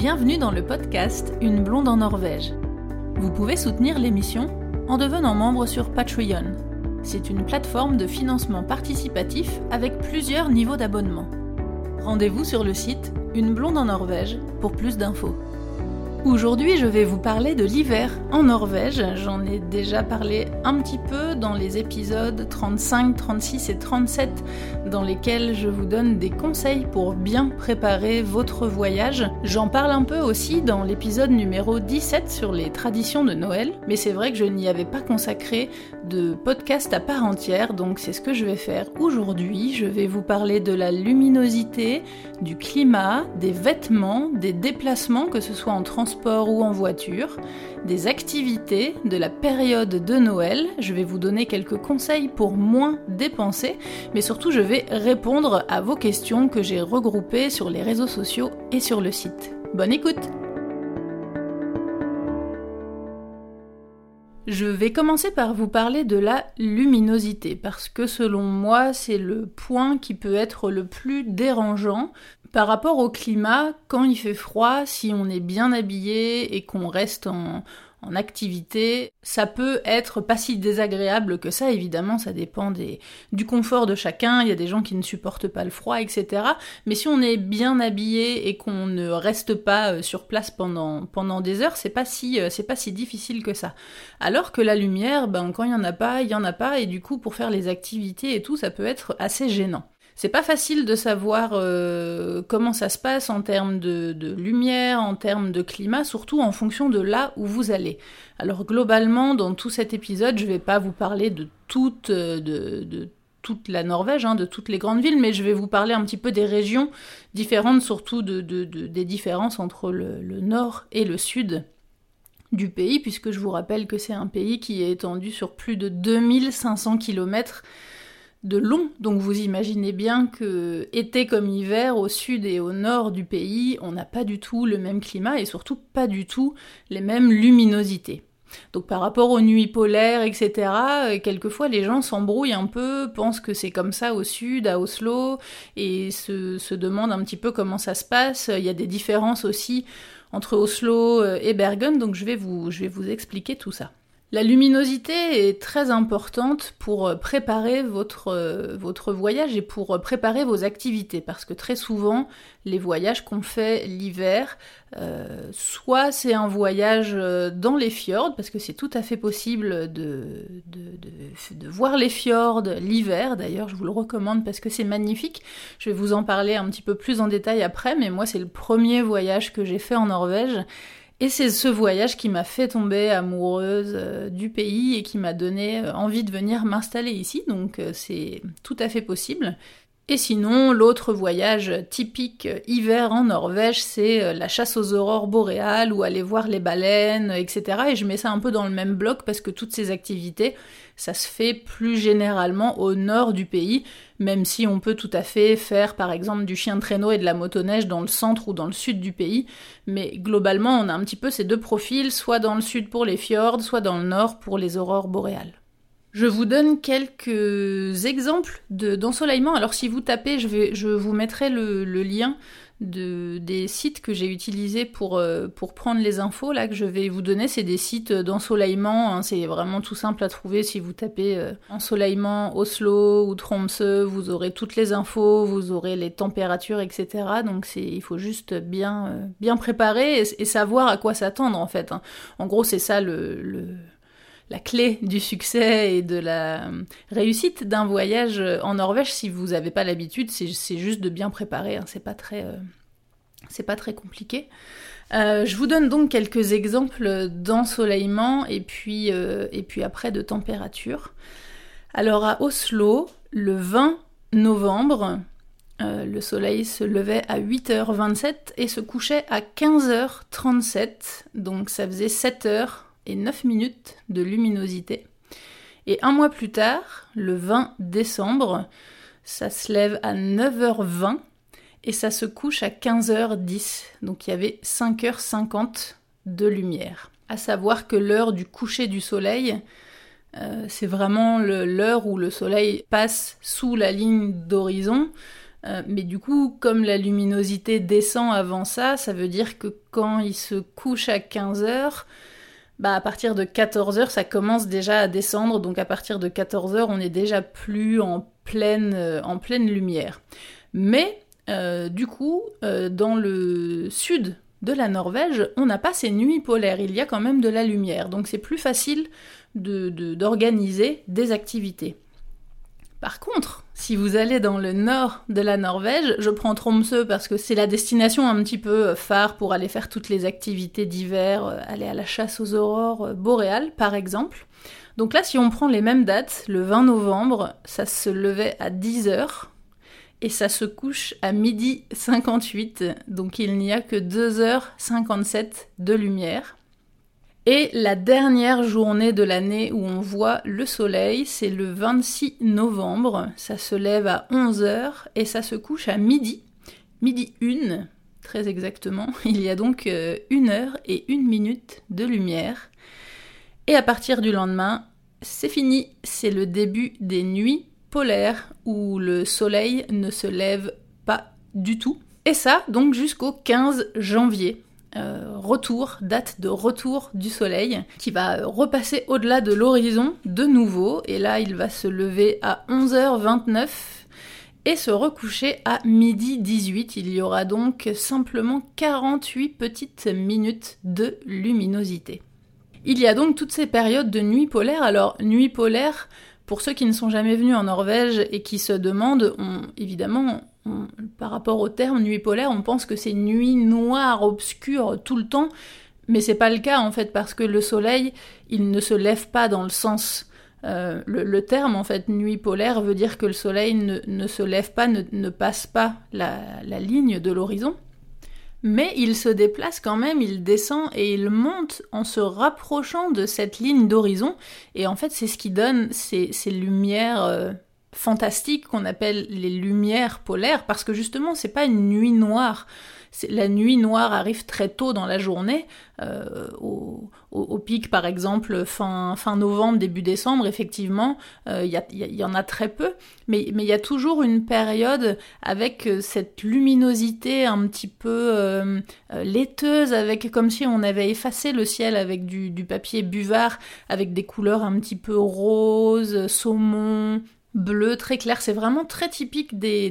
Bienvenue dans le podcast Une blonde en Norvège. Vous pouvez soutenir l'émission en devenant membre sur Patreon. C'est une plateforme de financement participatif avec plusieurs niveaux d'abonnement. Rendez-vous sur le site Une blonde en Norvège pour plus d'infos. Aujourd'hui, je vais vous parler de l'hiver en Norvège. J'en ai déjà parlé un petit peu dans les épisodes 35, 36 et 37 dans lesquels je vous donne des conseils pour bien préparer votre voyage. J'en parle un peu aussi dans l'épisode numéro 17 sur les traditions de Noël, mais c'est vrai que je n'y avais pas consacré de podcast à part entière, donc c'est ce que je vais faire aujourd'hui. Je vais vous parler de la luminosité, du climat, des vêtements, des déplacements, que ce soit en transport ou en voiture, des activités, de la période de Noël. Je vais vous donner quelques conseils pour moins dépenser, mais surtout je vais répondre à vos questions que j'ai regroupées sur les réseaux sociaux et sur le site. Bonne écoute Je vais commencer par vous parler de la luminosité, parce que selon moi, c'est le point qui peut être le plus dérangeant par rapport au climat, quand il fait froid, si on est bien habillé et qu'on reste en, activité, ça peut être pas si désagréable que ça, évidemment, ça dépend des, du confort de chacun, il y a des gens qui ne supportent pas le froid, etc. Mais si on est bien habillé et qu'on ne reste pas euh, sur place pendant, pendant des heures, c'est pas, si, euh, c'est pas si difficile que ça. Alors que la lumière, ben, quand il y en a pas, il y en a pas, et du coup, pour faire les activités et tout, ça peut être assez gênant. C'est pas facile de savoir euh, comment ça se passe en termes de, lumière, en termes de climat, surtout en fonction de là où vous allez. Alors globalement, dans tout cet épisode, je vais pas vous parler de toute, euh, toute la Norvège, hein, de toutes les grandes villes, mais je vais vous parler un petit peu des régions différentes, surtout de, des différences entre le, le nord et le sud du pays, puisque je vous rappelle que c'est un pays qui est étendu sur plus de 2500 km de long. Donc vous imaginez bien que été comme hiver, au sud et au nord du pays, on n'a pas du tout le même climat et surtout pas du tout les mêmes luminosités. Donc par rapport aux nuits polaires, etc., euh, quelquefois les gens s'embrouillent un peu, pensent que c'est comme ça au sud, à Oslo, et se, demandent un petit peu comment ça se passe. Il y a des différences aussi entre Oslo euh, et Bergen, donc je vais vous expliquer tout ça. La luminosité est très importante pour euh, préparer votre, euh, votre voyage et pour euh, préparer vos activités parce que très souvent les voyages qu'on fait l'hiver, soit c'est un voyage dans les fjords parce que c'est tout à fait possible de voir les fjords l'hiver d'ailleurs je vous le recommande parce que c'est magnifique. Je vais vous en parler un petit peu plus en détail après mais moi c'est le premier voyage que j'ai fait en Norvège et c'est ce voyage qui m'a fait tomber amoureuse euh, du pays et qui m'a donné euh, envie de venir m'installer ici, donc euh, c'est tout à fait possible. Et sinon, l'autre voyage typique hiver en Norvège, c'est la chasse aux aurores boréales ou aller voir les baleines, etc. Et je mets ça un peu dans le même bloc parce que toutes ces activités, ça se fait plus généralement au nord du pays, même si on peut tout à fait faire par exemple du chien de traîneau et de la motoneige dans le centre ou dans le sud du pays, mais globalement on a un petit peu ces deux profils, soit dans le sud pour les fjords, soit dans le nord pour les aurores boréales. Je vous donne quelques exemples d'ensoleillement. Alors si vous tapez, je, vais, je vous mettrai le lien de, des sites que j'ai utilisés pour, euh, pour prendre les infos là que je vais vous donner. C'est des sites d'ensoleillement, hein. c'est vraiment tout simple à trouver. Si vous tapez euh, ensoleillement Oslo ou Tromsø, vous aurez toutes les infos, vous aurez les températures, etc. Donc il faut juste bien, euh, bien préparer et, savoir à quoi s'attendre en fait. Hein. En gros, c'est ça le, le la clé du succès et de la réussite d'un voyage en Norvège, si vous n'avez pas l'habitude, c'est juste de bien préparer. Hein. C'est pas très, euh, c'est pas très compliqué. Euh, je vous donne donc quelques exemples d'ensoleillement et puis euh, et puis après de température. Alors à Oslo, le 20 novembre, le soleil se levait à 8h27 et se couchait à 15h37, donc ça faisait 7 heures et 9 minutes de luminosité. Et un mois plus tard, le 20 décembre, ça se lève à 9h20 et ça se couche à 15h10. Donc il y avait 5h50 de lumière. À savoir que l'heure du coucher du soleil, euh, c'est vraiment l'heure où le soleil passe sous la ligne d'horizon. Euh, mais du coup, comme la luminosité descend avant ça, ça veut dire que quand il se couche à 15 heures, bah à partir de 14 heures, ça commence déjà à descendre. Donc à partir de 14 heures, on est déjà plus en pleine, euh, en pleine lumière. Mais euh, du coup, dans le sud de la Norvège, on n'a pas ces nuits polaires. Il y a quand même de la lumière. Donc c'est plus facile d'organiser des activités. Par contre, si vous allez dans le nord de la Norvège, je prends Tromsø parce que c'est la destination un petit peu euh, phare pour aller faire toutes les activités d'hiver, euh, aller à la chasse aux aurores euh, boréales par exemple. Donc là, si on prend les mêmes dates, le 20 novembre, ça se levait à 10h et ça se couche à midi 58, donc il n'y a que 2h57 de lumière. Et la dernière journée de l'année où on voit le soleil, c'est le 26 novembre. Ça se lève à 11h et ça se couche à midi. Midi 1, très exactement. Il y a donc euh, une heure et une minute de lumière. Et à partir du lendemain, c'est fini. C'est le début des nuits polaires où le soleil ne se lève pas du tout. Et ça, donc jusqu'au 15 janvier. Euh, retour, date de retour du soleil, qui va repasser au-delà de l'horizon de nouveau, et là il va se lever à 11h29 et se recoucher à midi 18. Il y aura donc simplement 48 petites minutes de luminosité. Il y a donc toutes ces périodes de nuit polaire. Alors, nuit polaire, pour ceux qui ne sont jamais venus en Norvège et qui se demandent, évidemment, par rapport au terme nuit polaire, on pense que c'est nuit noire, obscure tout le temps, mais c'est pas le cas en fait parce que le soleil, il ne se lève pas dans le sens. Euh, le, terme en fait nuit polaire veut dire que le soleil ne, se lève pas, ne, passe pas la, ligne de l'horizon, mais il se déplace quand même, il descend et il monte en se rapprochant de cette ligne d'horizon, et en fait c'est ce qui donne ces, ces lumières euh, fantastiques qu'on appelle les lumières polaires parce que justement c'est pas une nuit noire. La nuit noire arrive très tôt dans la journée, euh, au, pic par exemple fin, fin novembre, début décembre, effectivement, euh, il y, en a très peu, mais il y a toujours une période avec euh, cette luminosité un petit peu laiteuse, avec comme si on avait effacé le ciel avec du, du papier buvard, avec des couleurs un petit peu rose, saumon, bleu très clair. C'est vraiment très typique des,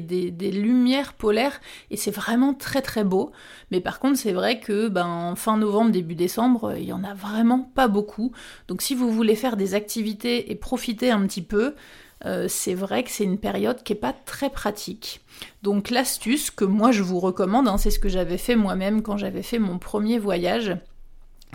lumières polaires et c'est vraiment très très beau. Mais par contre, c'est vrai que ben, fin novembre, début décembre, il y en a vraiment pas beaucoup. Donc si vous voulez faire des activités et profiter un petit peu, euh, c'est vrai que c'est une période qui est pas très pratique. Donc l'astuce que moi je vous recommande, hein, c'est ce que j'avais fait moi-même quand j'avais fait mon premier voyage,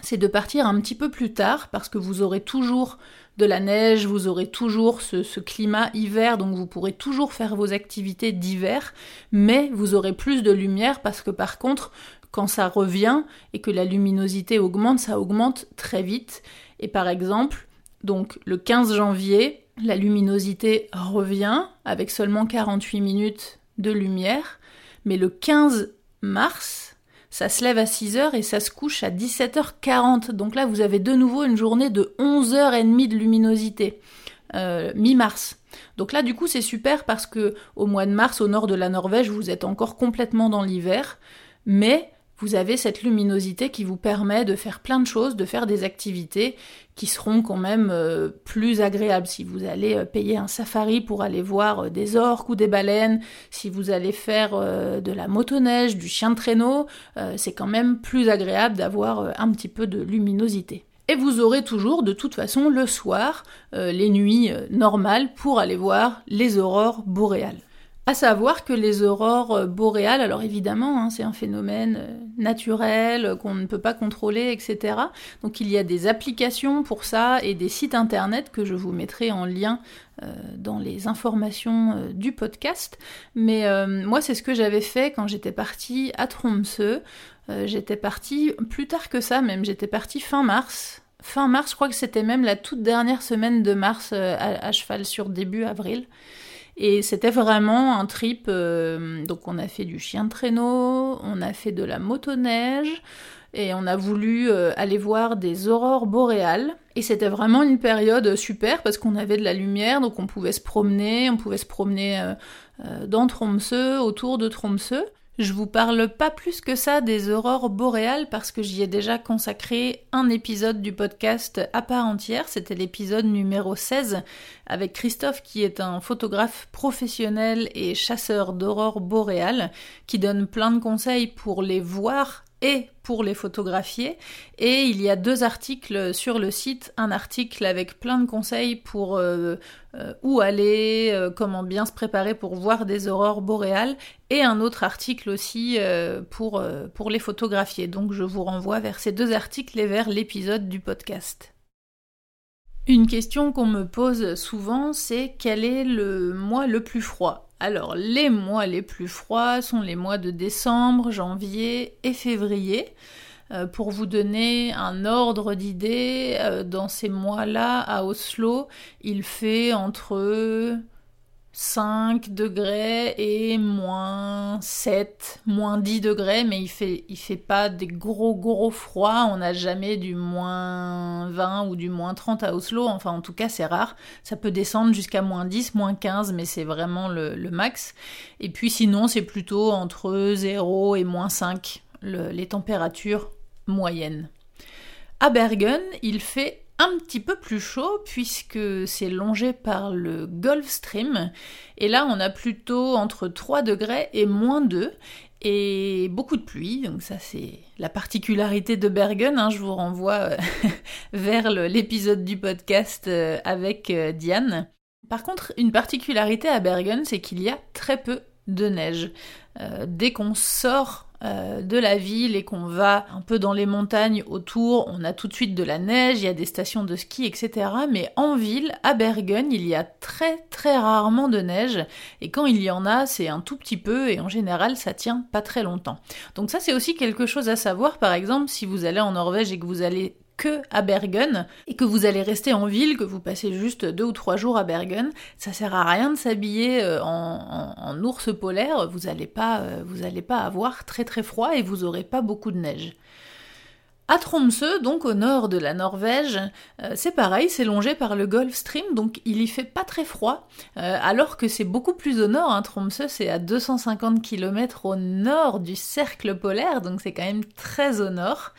c'est de partir un petit peu plus tard parce que vous aurez toujours de la neige, vous aurez toujours ce, climat hiver, donc vous pourrez toujours faire vos activités d'hiver, mais vous aurez plus de lumière parce que par contre, quand ça revient et que la luminosité augmente, ça augmente très vite. Et par exemple, donc le 15 janvier, la luminosité revient avec seulement 48 minutes de lumière, mais le 15 mars, ça se lève à 6h et ça se couche à 17h40. Donc là, vous avez de nouveau une journée de 11h30 de luminosité, euh, mi-mars. Donc là, du coup, c'est super parce que au mois de mars, au nord de la Norvège, vous êtes encore complètement dans l'hiver, mais vous avez cette luminosité qui vous permet de faire plein de choses, de faire des activités qui seront quand même euh, plus agréables. Si vous allez euh, payer un safari pour aller voir euh, des orques ou des baleines, si vous allez faire de la motoneige, du chien de traîneau, c'est quand même plus agréable d'avoir un petit peu de luminosité. Et vous aurez toujours de toute façon le soir les nuits normales pour aller voir les aurores boréales. À savoir que les aurores euh, boréales, alors évidemment, hein, c'est un phénomène euh, naturel euh, qu'on ne peut pas contrôler, etc. Donc il y a des applications pour ça et des sites internet que je vous mettrai en lien dans les informations du podcast. Mais moi, c'est ce que j'avais fait quand j'étais partie à Tromsø. j'étais partie plus tard que ça, même j'étais partie fin mars. Fin mars, je crois que c'était même la toute dernière semaine de mars à cheval sur début avril. Et c'était vraiment un trip. Euh, donc on a fait du chien traîneau, on a fait de la motoneige. et on a voulu euh, aller voir des aurores boréales. Et c'était vraiment une période super parce qu'on avait de la lumière, donc on pouvait se promener, on pouvait se promener euh, dans Tromsø, autour de Tromsø. Je vous parle pas plus que ça des aurores boréales parce que j'y ai déjà consacré un épisode du podcast à part entière. C'était l'épisode numéro 16 avec Christophe qui est un photographe professionnel et chasseur d'aurores boréales qui donne plein de conseils pour les voir et pour les photographier. Et il y a deux articles sur le site, un article avec plein de conseils pour euh, euh, où aller, euh, comment bien se préparer pour voir des aurores boréales, et un autre article aussi pour, pour les photographier. Donc je vous renvoie vers ces deux articles et vers l'épisode du podcast. Une question qu'on me pose souvent, c'est quel est le mois le plus froid? Alors, les mois les plus froids sont les mois de décembre, janvier et février. Euh, pour vous donner un ordre d'idée, euh, dans ces mois-là, à Oslo, il fait entre 5 degrés et moins 7, moins 10 degrés, mais il fait, fait pas des gros gros froids, on n'a jamais du moins 20 ou du moins 30 à Oslo, enfin en tout cas c'est rare, ça peut descendre jusqu'à moins 10, moins 15, mais c'est vraiment le, max. Et puis sinon c'est plutôt entre 0 et moins 5 les températures moyennes. À Bergen, il fait un petit peu plus chaud puisque c'est longé par le Gulf Stream et là on a plutôt entre 3 degrés et moins 2 et beaucoup de pluie, donc ça c'est la particularité de Bergen, hein. je vous renvoie euh, vers l'épisode du podcast euh, avec euh, Diane. Par contre, une particularité à Bergen, c'est qu'il y a très peu de neige. dès qu'on sort euh, de la ville et qu'on va un peu dans les montagnes autour, on a tout de suite de la neige, il y a des stations de ski, etc. Mais en ville, à Bergen, il y a très très rarement de neige et quand il y en a, c'est un tout petit peu et en général, ça tient pas très longtemps. Donc ça, c'est aussi quelque chose à savoir. Par exemple, si vous allez en Norvège et que vous allez que à Bergen et que vous allez rester en ville, que vous passez juste deux ou trois jours à Bergen, ça sert à rien de s'habiller euh, en, ours polaire, vous n'allez pas, euh, vous allez pas avoir très très froid et vous aurez pas beaucoup de neige. À Tromsø, donc au nord de la Norvège, euh, c'est pareil, c'est longé par le Gulf Stream, donc il y fait pas très froid, alors que c'est beaucoup plus au nord. Hein. Tromsø, c'est à 250 km au nord du cercle polaire, donc c'est quand même très au nord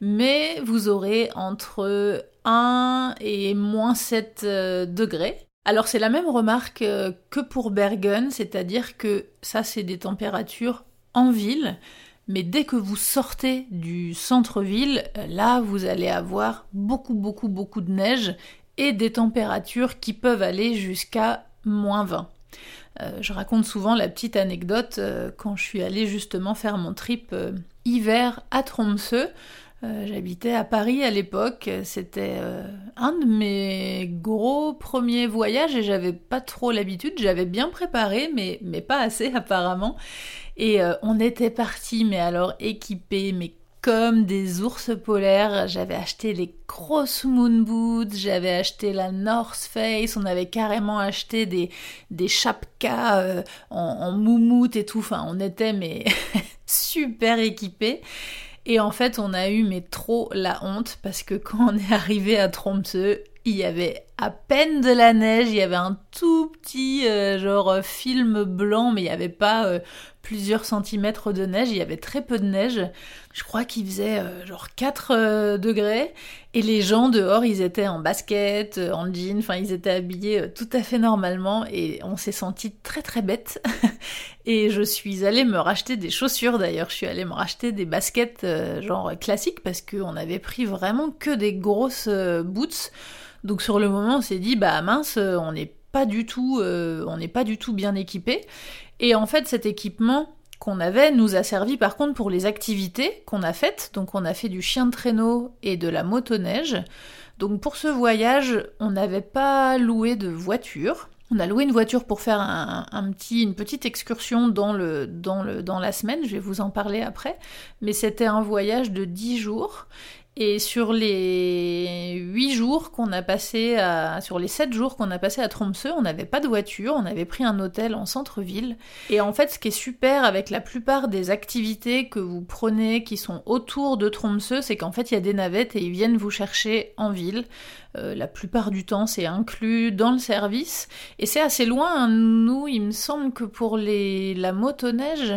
mais vous aurez entre 1 et moins 7 euh, degrés. Alors c'est la même remarque euh, que pour Bergen, c'est-à-dire que ça c'est des températures en ville, mais dès que vous sortez du centre-ville, euh, là vous allez avoir beaucoup beaucoup beaucoup de neige et des températures qui peuvent aller jusqu'à moins 20. je raconte souvent la petite anecdote quand je suis allée justement faire mon trip hiver à Tromsø. Euh, j'habitais à Paris à l'époque, c'était euh, un de mes gros premiers voyages et j'avais pas trop l'habitude, j'avais bien préparé mais, pas assez apparemment. Et euh, on était partis mais alors équipés, mais comme des ours polaires. J'avais acheté les grosses moon boots, j'avais acheté la North Face, on avait carrément acheté des, des chapkas en, en moumoute et tout. Enfin, on était mais super équipés. Et en fait, on a eu mais trop la honte parce que quand on est arrivé à Tromsø, il y avait à peine de la neige, il y avait un tout petit euh, genre film blanc, mais il n'y avait pas euh, plusieurs centimètres de neige, il y avait très peu de neige. Je crois qu'il faisait euh, genre 4 degrés et les gens dehors, ils étaient en basket, en jean, enfin ils étaient habillés tout à fait normalement et on s'est senti très très bête. et je suis allée me racheter des chaussures d'ailleurs, je suis allée me racheter des baskets genre classiques parce qu'on avait pris vraiment que des grosses boots. Donc sur le moment, on s'est dit bah mince, on n'est pas du tout, euh, on n'est pas du tout bien équipé. Et en fait, cet équipement qu'on avait nous a servi par contre pour les activités qu'on a faites. Donc on a fait du chien de traîneau et de la motoneige. Donc pour ce voyage, on n'avait pas loué de voiture. On a loué une voiture pour faire un, petit, une petite excursion dans, le, dans, le, dans la semaine, je vais vous en parler après, mais c'était un voyage de 10 jours Et sur les 8 jours qu'on a passé à, sur les 7 jours qu'on a passé à Tromsø, on n'avait pas de voiture, on avait pris un hôtel en centre-ville. Et en fait, ce qui est super avec la plupart des activités que vous prenez qui sont autour de Tromsø, c'est qu'en fait, il y a des navettes et ils viennent vous chercher en ville. Euh, la plupart du temps, c'est inclus dans le service. Et c'est assez loin. Nous, il me semble que pour les, la motoneige,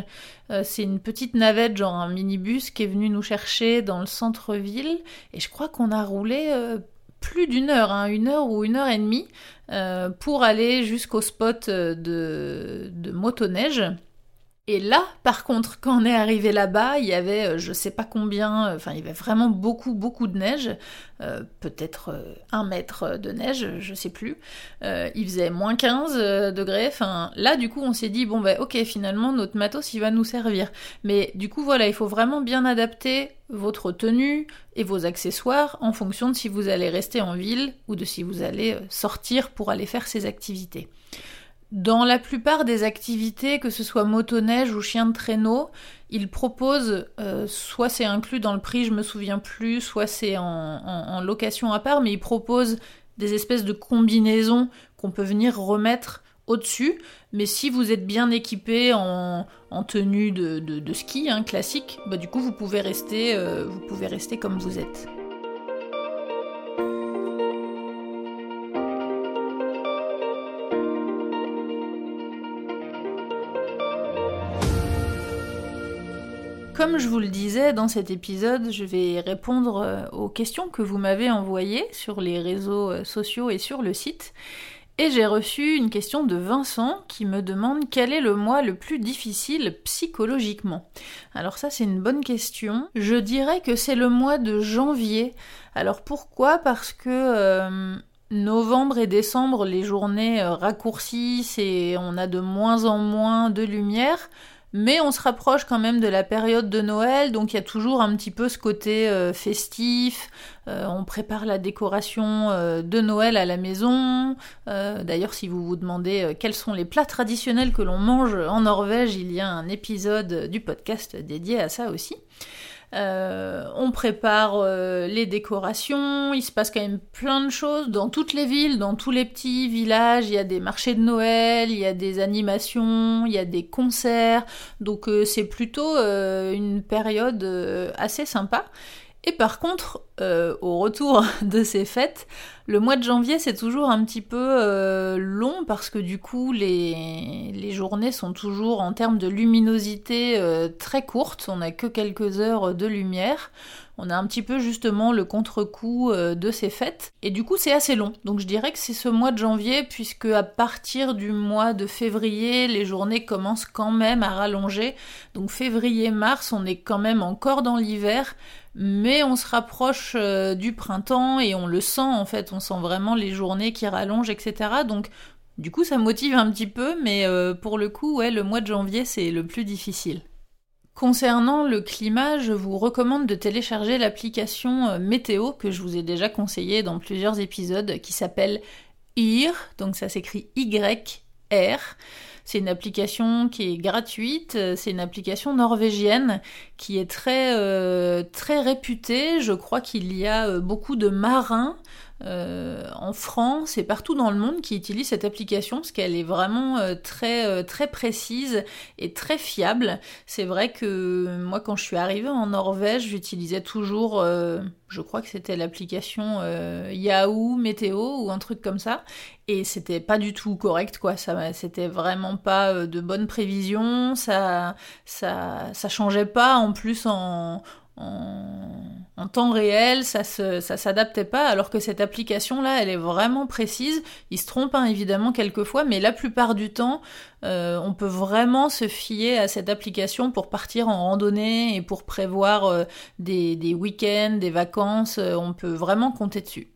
euh, c'est une petite navette, genre un minibus, qui est venu nous chercher dans le centre-ville. Et je crois qu'on a roulé euh, plus d'une heure, hein, une heure ou une heure et demie, pour aller jusqu'au spot de, de motoneige. Et là, par contre, quand on est arrivé là-bas, il y avait euh, je sais pas combien, euh, enfin il y avait vraiment beaucoup beaucoup de neige, euh, peut-être un mètre de neige, je sais plus. il faisait moins 15 degrés. Enfin là, du coup, on s'est dit bon bah ok, finalement notre matos il va nous servir. Mais du coup voilà, il faut vraiment bien adapter votre tenue et vos accessoires en fonction de si vous allez rester en ville ou de si vous allez sortir pour aller faire ces activités. Dans la plupart des activités, que ce soit motoneige ou chien de traîneau, ils proposent, euh, soit c'est inclus dans le prix, je me souviens plus, soit c'est en, location à part, mais ils proposent des espèces de combinaisons qu'on peut venir remettre au-dessus. Mais si vous êtes bien équipé en, tenue de, ski hein, classique, bah, du coup vous pouvez rester, euh, vous pouvez rester comme vous êtes. Comme je vous le disais dans cet épisode, je vais répondre euh, aux questions que vous m'avez envoyées sur les réseaux euh, sociaux et sur le site. Et j'ai reçu une question de Vincent qui me demande quel est le mois le plus difficile psychologiquement? Alors ça c'est une bonne question. Je dirais que c'est le mois de janvier. Alors pourquoi? Parce que euh, novembre et décembre les journées raccourcissent et on a de moins en moins de lumière. Mais on se rapproche quand même de la période de Noël, donc il y a toujours un petit peu ce côté euh, festif. Euh, on prépare la décoration euh, de Noël à la maison. D'ailleurs, si vous vous demandez quels sont les plats traditionnels que l'on mange en Norvège, il y a un épisode du podcast dédié à ça aussi. Euh, on prépare euh, les décorations, il se passe quand même plein de choses dans toutes les villes, dans tous les petits villages, il y a des marchés de Noël, il y a des animations, il y a des concerts, donc euh, c'est plutôt une période assez sympa. Et par contre, euh, au retour de ces fêtes, le mois de janvier c'est toujours un petit peu euh, long parce que du coup les, les, journées sont toujours en termes de luminosité euh, très courtes, on n'a que quelques heures de lumière. On a un petit peu justement le contre-coup de ces fêtes et du coup c'est assez long. Donc je dirais que c'est ce mois de janvier puisque à partir du mois de février les journées commencent quand même à rallonger. Donc février-mars on est quand même encore dans l'hiver mais on se rapproche euh, du printemps et on le sent en fait, on sent vraiment les journées qui rallongent, etc. Donc du coup ça motive un petit peu, mais euh, pour le coup, ouais, le mois de janvier c'est le plus difficile. Concernant le climat, je vous recommande de télécharger l'application euh, météo que je vous ai déjà conseillé dans plusieurs épisodes qui s'appelle IR, donc ça s'écrit Y-R. C'est une application qui est gratuite, c'est une application norvégienne qui est très, euh, très réputée. Je crois qu'il y a euh, beaucoup de marins euh, en France et partout dans le monde qui utilisent cette application parce qu'elle est vraiment euh, très euh, très précise et très fiable. C'est vrai que moi quand je suis arrivée en Norvège, j'utilisais toujours, je crois que c'était l'application Yahoo Météo ou un truc comme ça, et c'était pas du tout correct quoi. Ça, c'était vraiment pas de bonnes prévisions. Ça, ça, ça changeait pas en plus en en, temps réel, ça s'adaptait pas, alors que cette application-là, elle est vraiment précise. Il se trompe hein, évidemment quelquefois, mais la plupart du temps, euh, on peut vraiment se fier à cette application pour partir en randonnée et pour prévoir euh, des, week-ends, des vacances. Euh, on peut vraiment compter dessus.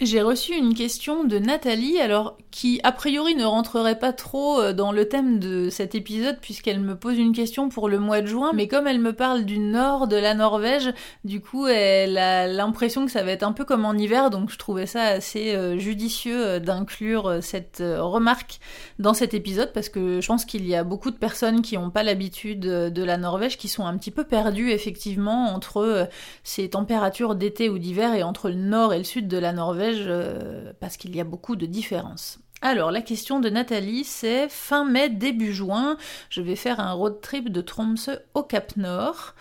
J'ai reçu une question de Nathalie, alors qui a priori ne rentrerait pas trop euh, dans le thème de cet épisode puisqu'elle me pose une question pour le mois de juin, mais comme elle me parle du nord de la Norvège, du coup elle a l'impression que ça va être un peu comme en hiver, donc je trouvais ça assez euh, judicieux euh, d'inclure cette remarque dans cet épisode parce que je pense qu'il y a beaucoup de personnes qui n'ont pas l'habitude de la Norvège qui sont un petit peu perdues effectivement entre ces températures d'été ou d'hiver et entre le nord et le sud de la Norvège euh, parce qu'il y a beaucoup de différences. Alors, la question de Nathalie, c'est fin mai, début juin, je vais faire un road trip de Tromsø au Cap Nord.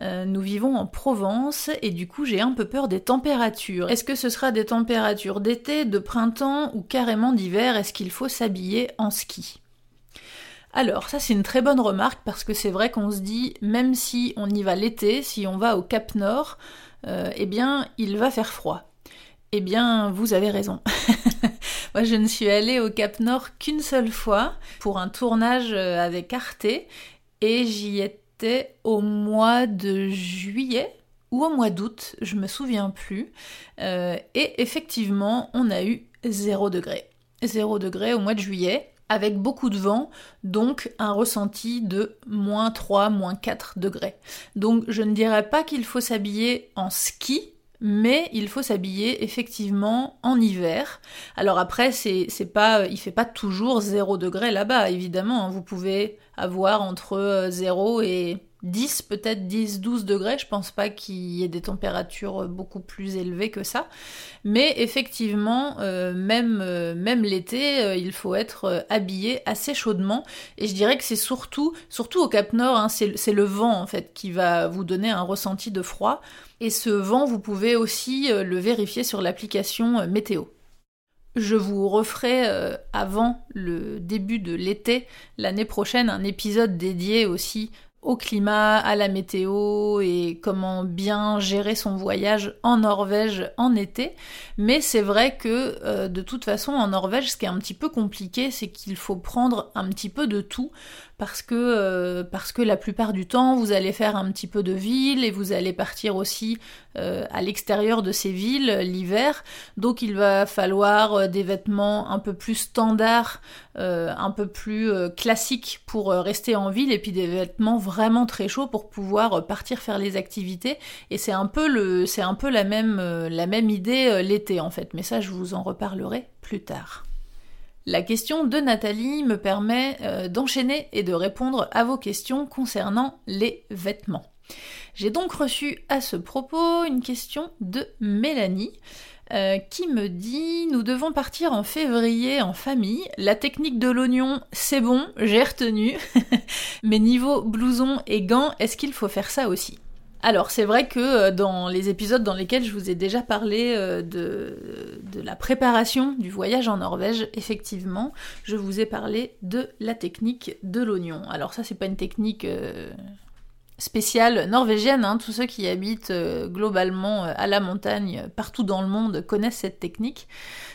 Euh, nous vivons en Provence et du coup j'ai un peu peur des températures. Est-ce que ce sera des températures d'été, de printemps ou carrément d'hiver? Est-ce qu'il faut s'habiller en ski? Alors, ça c'est une très bonne remarque parce que c'est vrai qu'on se dit, même si on y va l'été, si on va au Cap Nord, euh, eh bien il va faire froid. Eh bien, vous avez raison. Moi, je ne suis allée au Cap Nord qu'une seule fois pour un tournage euh, avec Arte et j'y étais au mois de juillet ou au mois d'août, je me souviens plus. Euh, et effectivement, on a eu 0 degré. 0 degré au mois de juillet avec beaucoup de vent, donc un ressenti de moins 3, moins 4 degrés. Donc je ne dirais pas qu'il faut s'habiller en ski, mais il faut s'habiller effectivement en hiver. Alors après, c'est, pas, il fait pas toujours 0 degré là-bas, évidemment. Hein. Vous pouvez avoir entre 0 euh, et 10, peut-être 10, 12 degrés. Je pense pas qu'il y ait des températures beaucoup plus élevées que ça. Mais effectivement, euh, même, euh, même l'été, euh, il faut être habillé assez chaudement. Et je dirais que c'est surtout, surtout au Cap Nord, hein, c'est le vent en fait qui va vous donner un ressenti de froid. Et ce vent, vous pouvez aussi le vérifier sur l'application météo. Je vous referai avant le début de l'été l'année prochaine un épisode dédié aussi au climat, à la météo et comment bien gérer son voyage en Norvège en été. Mais c'est vrai que euh, de toute façon en Norvège ce qui est un petit peu compliqué c'est qu'il faut prendre un petit peu de tout parce que, euh, parce que la plupart du temps, vous allez faire un petit peu de ville et vous allez partir aussi euh, à l'extérieur de ces villes l'hiver. Donc il va falloir euh, des vêtements un peu plus standards, un peu plus classiques pour rester en ville et puis des vêtements vraiment très chauds pour pouvoir partir faire les activités. Et c'est un peu, le, c'est un peu la, même, la même idée l'été en fait. Mais ça, je vous en reparlerai plus tard. La question de Nathalie me permet euh, d'enchaîner et de répondre à vos questions concernant les vêtements. J'ai donc reçu à ce propos une question de Mélanie. Euh, qui me dit Nous devons partir en février en famille. La technique de l'oignon, c'est bon, j'ai retenu. Mais niveau blouson et gants, est-ce qu'il faut faire ça aussi? Alors c'est vrai que euh, dans les épisodes dans lesquels je vous ai déjà parlé euh, de, la préparation du voyage en Norvège, effectivement, je vous ai parlé de la technique de l'oignon. Alors ça c'est pas une technique euh, spéciale norvégienne, hein. tous ceux qui habitent globalement à la montagne partout dans le monde connaissent cette technique.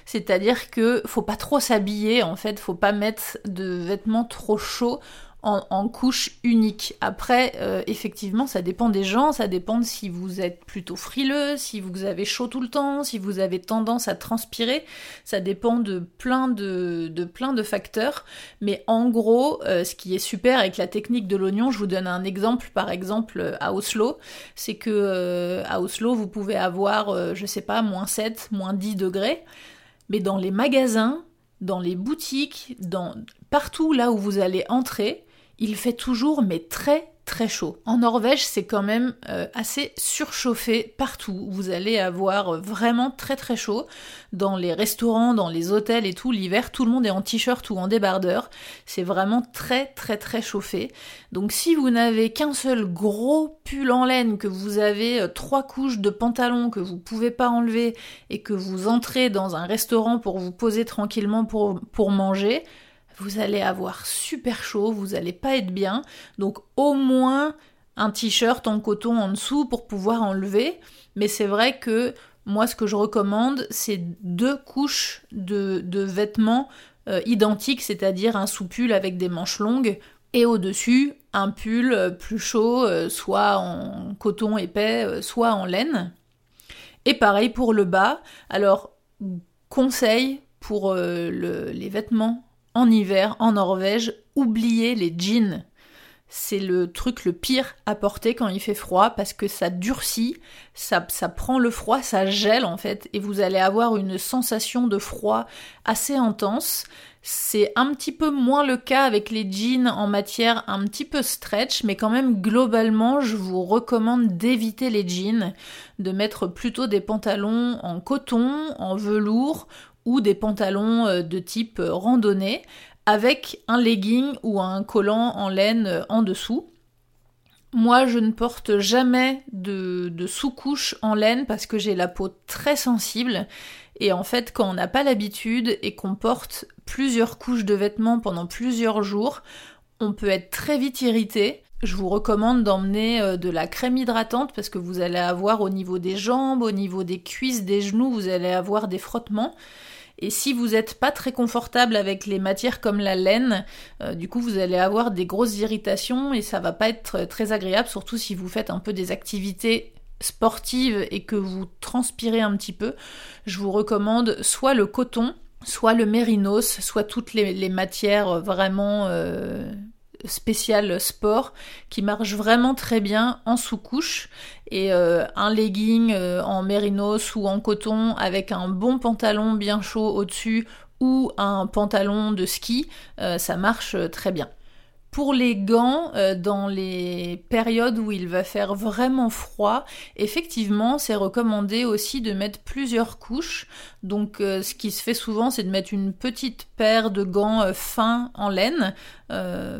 C'est-à-dire que faut pas trop s'habiller en fait, faut pas mettre de vêtements trop chauds en, couche unique. Après, euh, effectivement, ça dépend des gens, ça dépend de si vous êtes plutôt frileux, si vous avez chaud tout le temps, si vous avez tendance à transpirer, ça dépend de plein de, de plein de facteurs. Mais en gros, euh, ce qui est super avec la technique de l'oignon, je vous donne un exemple, par exemple à Oslo, c'est que euh, à Oslo, vous pouvez avoir, je sais pas, moins 7, moins 10 degrés, mais dans les magasins, dans les boutiques, dans partout là où vous allez entrer, il fait toujours mais très très chaud. En Norvège, c'est quand même euh, assez surchauffé partout. Vous allez avoir vraiment très très chaud. Dans les restaurants, dans les hôtels et tout, l'hiver, tout le monde est en t-shirt ou en débardeur. C'est vraiment très très très chauffé. Donc si vous n'avez qu'un seul gros pull en laine, que vous avez euh, trois couches de pantalon que vous pouvez pas enlever et que vous entrez dans un restaurant pour vous poser tranquillement pour manger, vous allez avoir super chaud, vous n'allez pas être bien. Donc au moins un t-shirt en coton en dessous pour pouvoir enlever. Mais c'est vrai que moi ce que je recommande, c'est deux couches de, vêtements euh, identiques, c'est-à-dire un sous-pull avec des manches longues et au-dessus un pull euh, plus chaud, euh, soit en coton épais, soit en laine. Et pareil pour le bas. Alors conseil pour les vêtements en hiver en Norvège, oubliez les jeans c'est le truc le pire à porter quand il fait froid parce que ça durcit, ça, prend le froid, ça gèle en fait, et vous allez avoir une sensation de froid assez intense. C'est un petit peu moins le cas avec les jeans en matière un petit peu stretch, mais quand même globalement, je vous recommande d'éviter les jeans, de mettre plutôt des pantalons en coton, en velours ou des pantalons euh, de type randonnée avec un legging ou un collant en laine euh, en dessous. Moi, je ne porte jamais de, sous-couche en laine parce que j'ai la peau très sensible. Et en fait, quand on n'a pas l'habitude et qu'on porte plusieurs couches de vêtements pendant plusieurs jours, on peut être très vite irrité. Je vous recommande d'emmener euh, de la crème hydratante parce que vous allez avoir au niveau des jambes, au niveau des cuisses, des genoux, vous allez avoir des frottements. Et si vous n'êtes pas très confortable avec les matières comme la laine, euh, du coup vous allez avoir des grosses irritations et ça va pas être très agréable, surtout si vous faites un peu des activités sportives et que vous transpirez un petit peu. Je vous recommande soit le coton, soit le mérinos, soit toutes les, matières vraiment euh, spécial sport qui marche vraiment très bien en sous-couche et euh, un legging euh, en mérinos ou en coton avec un bon pantalon bien chaud au-dessus ou un pantalon de ski, euh, ça marche très bien. Pour les gants, euh, dans les périodes où il va faire vraiment froid, effectivement, c'est recommandé aussi de mettre plusieurs couches. Donc, euh, ce qui se fait souvent, c'est de mettre une petite paire de gants euh, fins en laine.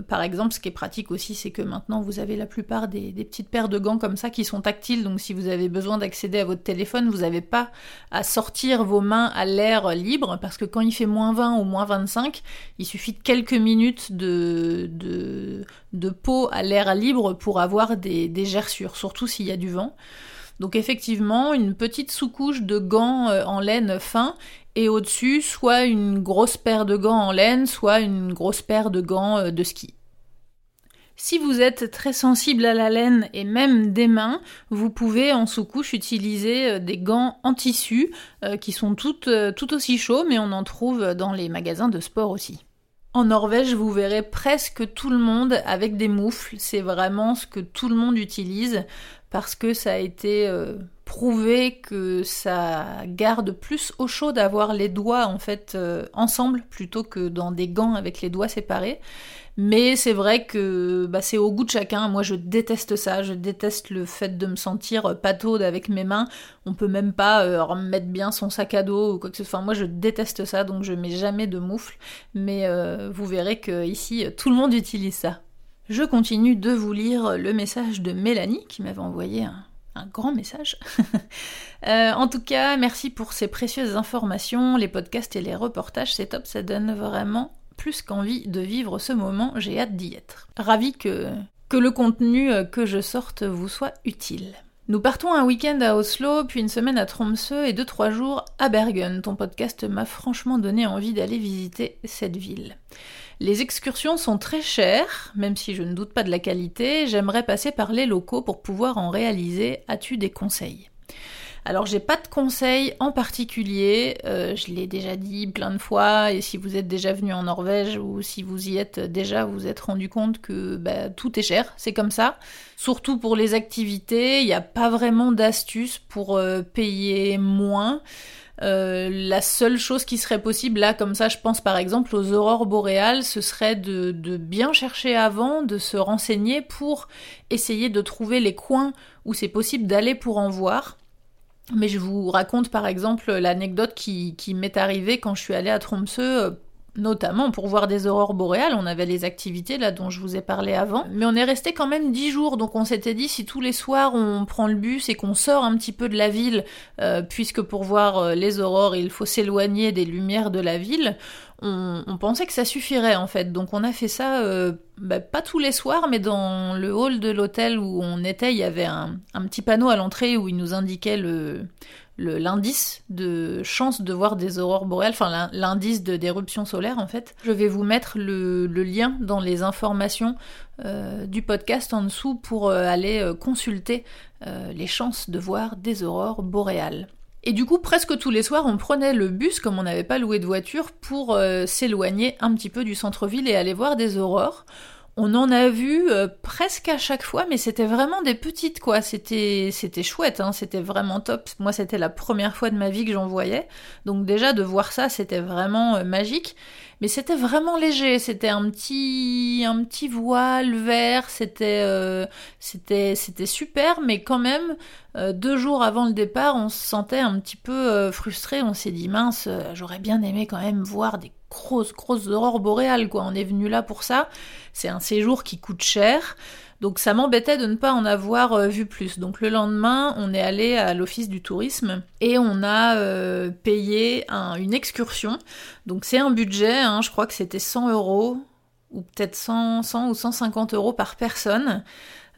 par exemple, ce qui est pratique aussi, c'est que maintenant, vous avez la plupart des, petites paires de gants comme ça qui sont tactiles. Donc, si vous avez besoin d'accéder à votre téléphone, vous n'avez pas à sortir vos mains à l'air libre, parce que quand il fait moins 20 ou moins 25, il suffit de quelques minutes de de, peau à l'air libre pour avoir des, gerçures, surtout s'il y a du vent. Donc effectivement, une petite sous-couche de gants euh, en laine fin et au-dessus, soit une grosse paire de gants en laine, soit une grosse paire de gants euh, de ski. Si vous êtes très sensible à la laine et même des mains, vous pouvez en sous-couche utiliser euh, des gants en tissu qui sont tout aussi chauds, mais on en trouve dans les magasins de sport aussi. En Norvège, vous verrez presque tout le monde avec des moufles. C'est vraiment ce que tout le monde utilise parce que ça a été euh, prouvé que ça garde plus au chaud d'avoir les doigts en fait euh, ensemble plutôt que dans des gants avec les doigts séparés. Mais c'est vrai que bah, c'est au goût de chacun. Moi, je déteste ça. Je déteste le fait de me sentir pataude avec mes mains. On peut même pas euh, remettre bien son sac à dos ou quoi que ce soit. moi, je déteste ça, donc je mets jamais de moufle. Mais euh, vous verrez que ici, tout le monde utilise ça. Je continue de vous lire le message de Mélanie qui m'avait envoyé un, grand message. Euh, en tout cas, merci pour ces précieuses informations, les podcasts et les reportages, c'est top, ça donne vraiment plus qu'envie de vivre ce moment, j'ai hâte d'y être. Ravi que, que le contenu que je sorte vous soit utile. Nous partons un week-end à Oslo, puis une semaine à Tromsø et deux trois jours à Bergen. Ton podcast m'a franchement donné envie d'aller visiter cette ville. Les excursions sont très chères, même si je ne doute pas de la qualité. J'aimerais passer par les locaux pour pouvoir en réaliser. As-tu des conseils? Alors j'ai pas de conseils en particulier, euh, je l'ai déjà dit plein de fois, et si vous êtes déjà venu en Norvège ou si vous y êtes déjà, vous êtes rendu compte que bah, tout est cher, c'est comme ça. Surtout pour les activités, il n'y a pas vraiment d'astuce pour euh, payer moins. Euh, la seule chose qui serait possible là, comme ça, je pense par exemple aux aurores boréales, ce serait de, bien chercher avant, de se renseigner pour essayer de trouver les coins où c'est possible d'aller pour en voir. Mais je vous raconte par exemple l'anecdote qui, qui m'est arrivée quand je suis allée à Tromsø euh, notamment pour voir des aurores boréales. On avait les activités là dont je vous ai parlé avant, mais on est resté quand même dix jours, donc on s'était dit si tous les soirs on prend le bus et qu'on sort un petit peu de la ville, euh, puisque pour voir euh, les aurores il faut s'éloigner des lumières de la ville, on, pensait que ça suffirait en fait. Donc on a fait ça euh, bah, pas tous les soirs, mais dans le hall de l'hôtel où on était, il y avait un, petit panneau à l'entrée où il nous indiquait le l'indice de chance de voir des aurores boréales, enfin l'indice d'éruption solaire en fait. Je vais vous mettre le, lien dans les informations euh, du podcast en dessous pour euh, aller consulter les chances de voir des aurores boréales. Et du coup, presque tous les soirs, on prenait le bus, comme on n'avait pas loué de voiture, pour euh, s'éloigner un petit peu du centre-ville et aller voir des aurores. On en a vu euh, presque à chaque fois, mais c'était vraiment des petites quoi. C'était c'était chouette, hein, c'était vraiment top. Moi, c'était la première fois de ma vie que j'en voyais, donc déjà de voir ça, c'était vraiment euh, magique. Mais c'était vraiment léger. C'était un petit un petit voile vert. C'était euh, c'était c'était super, mais quand même deux jours avant le départ, on se sentait un petit peu frustré. On s'est dit mince, j'aurais bien aimé quand même voir des grosse, grosse aurore boréale, quoi. On est venu là pour ça. C'est un séjour qui coûte cher. Donc ça m'embêtait de ne pas en avoir euh, vu plus. Donc le lendemain, on est allé à l'office du tourisme et on a euh, payé une excursion. Donc c'est un budget, hein. je crois que c'était 100 euros ou peut-être 100, 100 ou 150 euros par personne.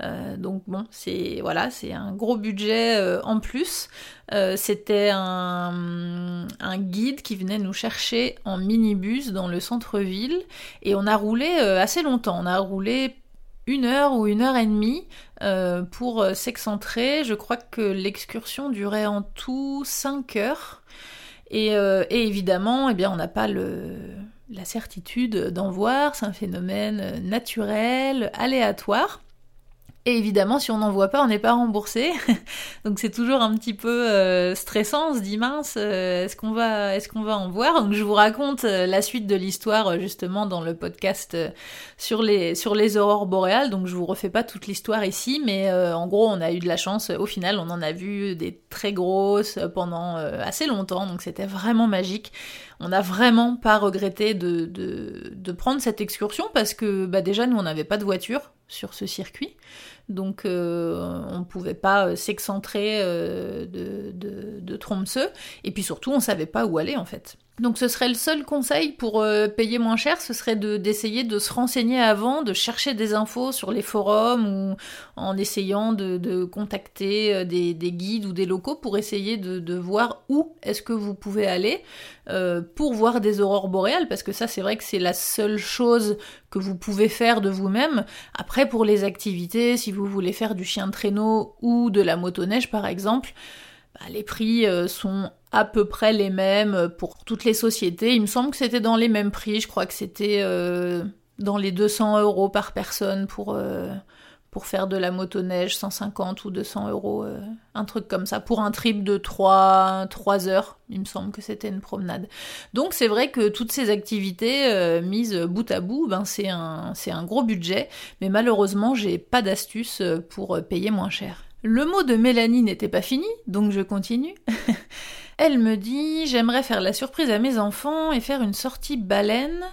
Euh, donc bon, c'est voilà, c'est un gros budget euh, en plus. Euh, c'était un, guide qui venait nous chercher en minibus dans le centre-ville et on a roulé assez longtemps. On a roulé une heure ou une heure et demie pour s'excentrer. Je crois que l'excursion durait en tout cinq heures. Et, et évidemment, eh bien, on n'a pas le, la certitude d'en voir. C'est un phénomène naturel, aléatoire. Et évidemment, si on n'en voit pas, on n'est pas remboursé. Donc c'est toujours un petit peu euh, stressant. On se dit mince, euh, est-ce qu'on va, est-ce va en voir? Donc je vous raconte euh, la suite de l'histoire justement dans le podcast sur les sur les aurores boréales. Donc je vous refais pas toute l'histoire ici, mais en gros, on a eu de la chance. Au final, on en a vu des très grosses pendant assez longtemps. Donc c'était vraiment magique. On n'a vraiment pas regretté de, de, de, prendre cette excursion parce que bah déjà nous on n'avait pas de voiture sur ce circuit. Donc euh, on ne pouvait pas euh, s'excentrer euh, de, de, de Tromsø. Et puis surtout, on savait pas où aller en fait. Donc ce serait le seul conseil pour euh, payer moins cher, ce serait d'essayer de, se renseigner avant, de chercher des infos sur les forums ou en essayant de, contacter euh, des, des, guides ou des locaux pour essayer de, de voir où est-ce que vous pouvez aller euh, pour voir des aurores boréales, parce que ça c'est vrai que c'est la seule chose que vous pouvez faire de vous-même. Après pour les activités, si vous voulez faire du chien de traîneau ou de la motoneige par exemple, bah, les prix euh, sont à peu près les mêmes pour toutes les sociétés. Il me semble que c'était dans les mêmes prix. Je crois que c'était euh, dans les 200 euros par personne pour, euh, pour faire de la motoneige, 150 ou 200 euros, un truc comme ça, pour un trip de 3, 3 heures. Il me semble que c'était une promenade. Donc c'est vrai que toutes ces activités mises bout à bout, ben, c'est un, un gros budget, mais malheureusement j'ai pas d'astuce pour payer moins cher. Le mot de Mélanie n'était pas fini, donc je continue. Elle me dit J'aimerais faire la surprise à mes enfants et faire une sortie baleine.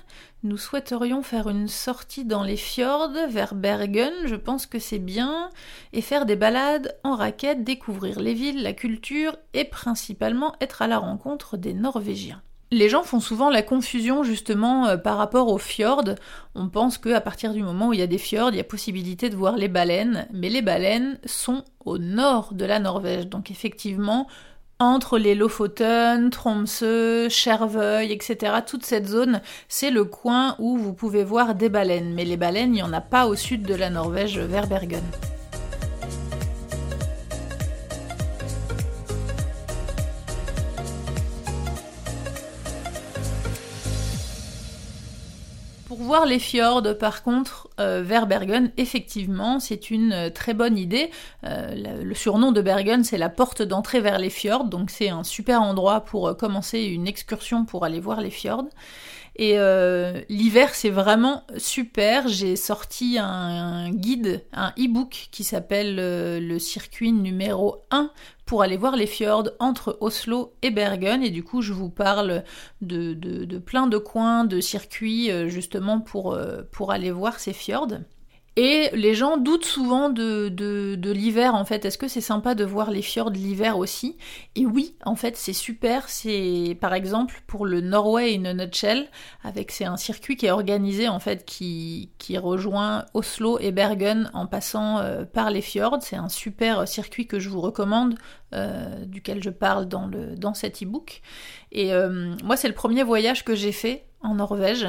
Nous souhaiterions faire une sortie dans les fjords vers Bergen, je pense que c'est bien, et faire des balades en raquette, découvrir les villes, la culture et principalement être à la rencontre des Norvégiens. Les gens font souvent la confusion justement euh, par rapport aux fjords. On pense qu'à partir du moment où il y a des fjords, il y a possibilité de voir les baleines, mais les baleines sont au nord de la Norvège. Donc effectivement, entre les Lofoten, Tromsø, Chervøy, etc., toute cette zone, c'est le coin où vous pouvez voir des baleines. Mais les baleines, il n'y en a pas au sud de la Norvège vers Bergen. Pour voir les fjords, par contre, euh, vers Bergen, effectivement, c'est une euh, très bonne idée. Euh, le surnom de Bergen, c'est la porte d'entrée vers les fjords, donc c'est un super endroit pour commencer une excursion pour aller voir les fjords. Et l'hiver, c'est vraiment super. J'ai sorti un, guide, un e-book qui s'appelle le circuit numéro 1 pour aller voir les fjords entre Oslo et Bergen. Et du coup, je vous parle de, plein de coins, de circuits, euh, justement, pour, euh, pour aller voir ces fjords. Et les gens doutent souvent de, de, l'hiver en fait. Est-ce que c'est sympa de voir les fjords l'hiver aussi? Et oui, en fait, c'est super. C'est par exemple pour le Norway in a nutshell, avec c'est un circuit qui est organisé en fait qui, qui rejoint Oslo et Bergen en passant euh, par les fjords. C'est un super circuit que je vous recommande, euh, duquel je parle dans le dans cet e-book. Et euh, moi, c'est le premier voyage que j'ai fait en Norvège.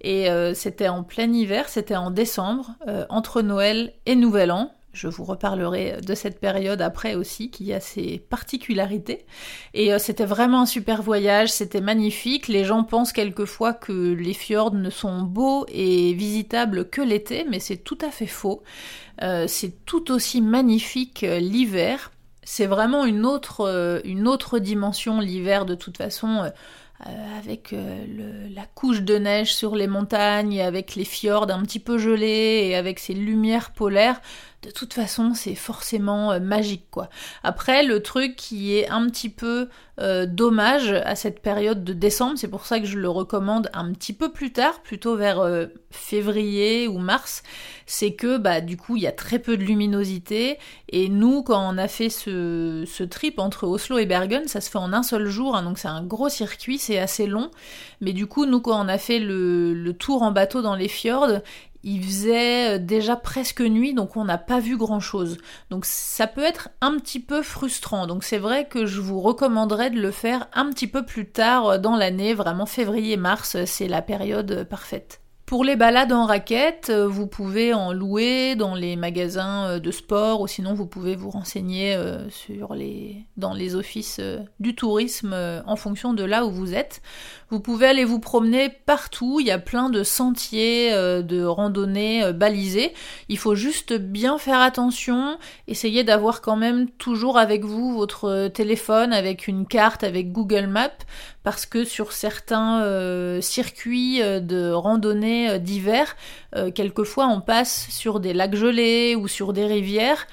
Et euh, c'était en plein hiver, c'était en décembre, entre Noël et Nouvel An. Je vous reparlerai de cette période après aussi, qui a ses particularités. Et c'était vraiment un super voyage, c'était magnifique. Les gens pensent quelquefois que les fjords ne sont beaux et visitables que l'été, mais c'est tout à fait faux. C'est tout aussi magnifique l'hiver. C'est vraiment une autre, une autre dimension l'hiver de toute façon. avec la couche de neige sur les montagnes, avec les fjords un petit peu gelés et avec ces lumières polaires, de toute façon, c'est forcément euh, magique, quoi. Après, le truc qui est un petit peu euh, dommage à cette période de décembre, c'est pour ça que je le recommande un petit peu plus tard, plutôt vers euh, février ou mars, c'est que bah du coup il y a très peu de luminosité et nous quand on a fait ce, trip entre Oslo et Bergen, ça se fait en un seul jour, hein, donc c'est un gros circuit, c'est assez long, mais du coup nous quand on a fait le, le tour en bateau dans les fjords, il faisait euh, déjà presque nuit, donc on n'a pas vu grand-chose. Donc ça peut être un petit peu frustrant. Donc c'est vrai que je vous recommanderais de le faire un petit peu plus tard euh, dans l'année, vraiment février-mars, euh, c'est la période parfaite. Pour les balades en raquette, euh, vous pouvez en louer dans les magasins euh, de sport ou sinon vous pouvez vous renseigner euh, sur les, dans les offices du tourisme en fonction de là où vous êtes. Vous pouvez aller vous promener partout, il y a plein de sentiers de randonnée balisés. Il faut juste bien faire attention, essayer d'avoir quand même toujours avec vous votre téléphone avec une carte avec Google Maps parce que sur certains euh, circuits euh, de randonnée euh, d'hiver, quelquefois on passe sur des lacs gelés ou sur des rivières.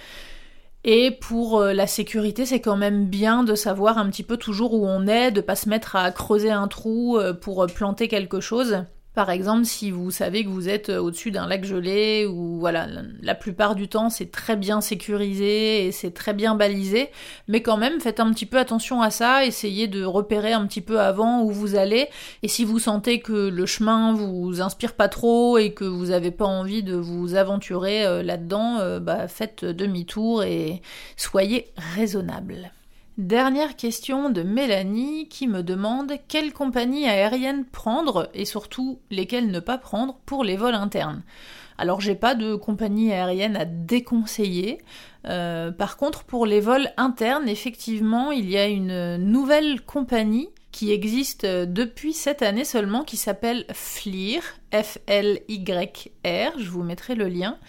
Et pour la sécurité, c'est quand même bien de savoir un petit peu toujours où on est, de pas se mettre à creuser un trou pour planter quelque chose. Par exemple, si vous savez que vous êtes euh, au-dessus d'un lac gelé, ou voilà, la plupart du temps c'est très bien sécurisé et c'est très bien balisé, mais quand même faites un petit peu attention à ça, essayez de repérer un petit peu avant où vous allez, et si vous sentez que le chemin vous inspire pas trop et que vous n'avez pas envie de vous aventurer euh, là-dedans, euh, bah faites demi-tour et soyez raisonnable. Dernière question de Mélanie qui me demande quelle compagnie aérienne prendre et surtout lesquelles ne pas prendre pour les vols internes. Alors j'ai pas de compagnie aérienne à déconseiller. Euh, par contre pour les vols internes, effectivement, il y a une nouvelle compagnie qui existe depuis cette année seulement qui s'appelle FLYR, F-L-Y-R, je vous mettrai le lien.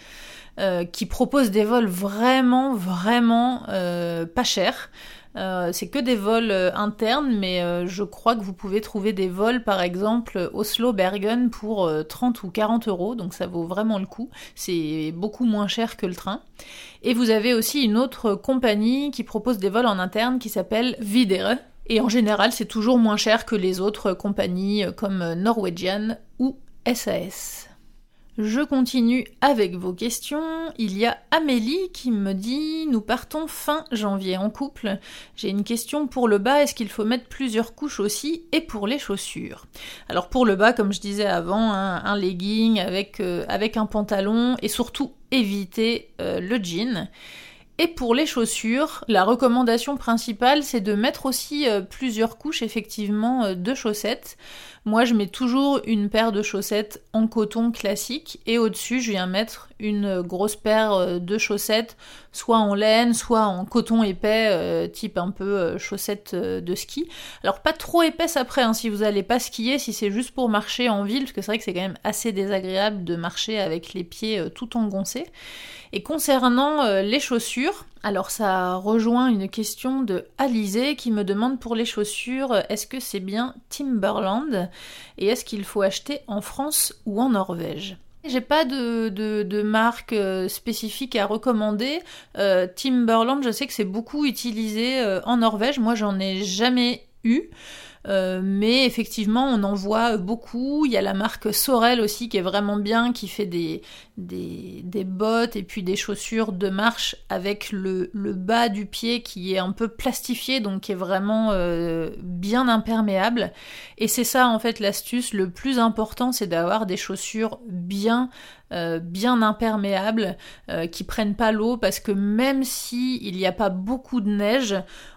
Euh, qui propose des vols vraiment vraiment euh, pas chers. Euh, c'est que des vols euh, internes, mais euh, je crois que vous pouvez trouver des vols, par exemple Oslo-Bergen pour 30 ou 40 euros, donc ça vaut vraiment le coup. C'est beaucoup moins cher que le train. Et vous avez aussi une autre compagnie qui propose des vols en interne qui s'appelle Videre. Et en général, c'est toujours moins cher que les autres compagnies comme Norwegian ou SAS. Je continue avec vos questions. Il y a Amélie qui me dit Nous partons fin janvier en couple. J'ai une question pour le bas, est-ce qu'il faut mettre plusieurs couches aussi Et pour les chaussures? Alors pour le bas, comme je disais avant, hein, un legging avec, euh, avec un pantalon et surtout éviter euh, le jean. Et pour les chaussures, la recommandation principale, c'est de mettre aussi euh, plusieurs couches effectivement de chaussettes. Moi, je mets toujours une paire de chaussettes en coton classique et au-dessus, je viens mettre une grosse paire euh, de chaussettes, soit en laine, soit en coton épais, type un peu chaussettes de ski. Alors pas trop épaisse après, hein, si vous n'allez pas skier, si c'est juste pour marcher en ville, parce que c'est vrai que c'est quand même assez désagréable de marcher avec les pieds tout engoncés. Et concernant euh, les chaussures, alors ça rejoint une question de Alizé qui me demande pour les chaussures, euh, est-ce que c'est bien Timberland et est-ce qu'il faut acheter en France ou en Norvège? J'ai pas de, marque euh, spécifique à recommander. Timberland, je sais que c'est beaucoup utilisé en Norvège. Moi, j'en ai jamais eu. Euh, mais effectivement, on en voit beaucoup. Il y a la marque Sorel aussi qui est vraiment bien, qui fait des, des, bottes et puis des chaussures de marche avec le, le, bas du pied qui est un peu plastifié, donc qui est vraiment euh, bien imperméable. Et c'est ça en fait l'astuce. Le plus important, c'est d'avoir des chaussures bien bien imperméables, qui prennent pas l'eau, parce que même si il n'y a pas beaucoup de neige,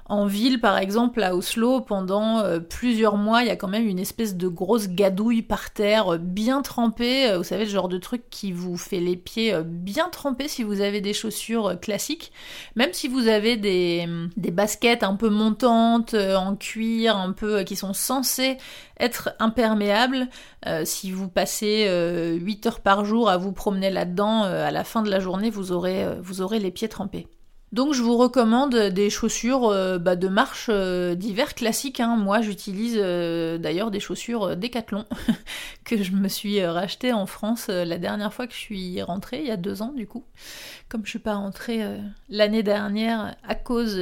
en ville, par exemple, à Oslo, pendant euh, plusieurs mois, il y a quand même une espèce de grosse gadouille par terre, euh, bien trempée. Euh, vous savez, le genre de truc qui vous fait les pieds bien trempés si vous avez des chaussures classiques. Même si vous avez des, des baskets un peu montantes, en cuir, un peu, qui sont censées être imperméables, si vous passez 8 heures par jour à vous promener là-dedans, à la fin de la journée, vous aurez, vous aurez les pieds trempés. Donc je vous recommande des chaussures euh, bah, de marche euh, d'hiver classiques. Hein. Moi j'utilise euh, d'ailleurs des chaussures Decathlon que je me suis rachetées en France la dernière fois que je suis rentrée, il y a deux ans du coup. Comme je suis pas rentrée l'année dernière à cause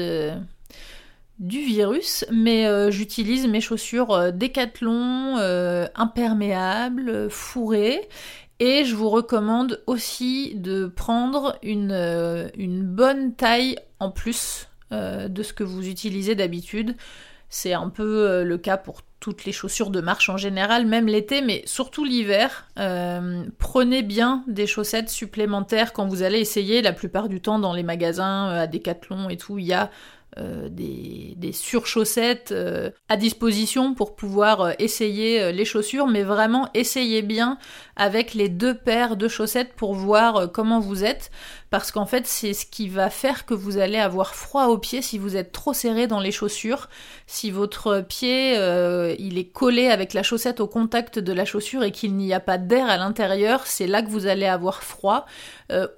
du virus, mais j'utilise mes chaussures Decathlon imperméables, fourrées et je vous recommande aussi de prendre une, euh, bonne taille en plus euh, de ce que vous utilisez d'habitude. C'est un peu euh, le cas pour toutes les chaussures de marche en général, même l'été, mais surtout l'hiver. prenez bien des chaussettes supplémentaires quand vous allez essayer. La plupart du temps, dans les magasins, à Decathlon et tout, il y a euh, des, surchaussettes euh, à disposition pour pouvoir euh, essayer les chaussures, mais vraiment essayez bien avec les deux paires de chaussettes pour voir comment vous êtes, parce qu'en fait c'est ce qui va faire que vous allez avoir froid aux pieds si vous êtes trop serré dans les chaussures, si votre pied il est collé avec la chaussette au contact de la chaussure et qu'il n'y a pas d'air à l'intérieur, c'est là que vous allez avoir froid,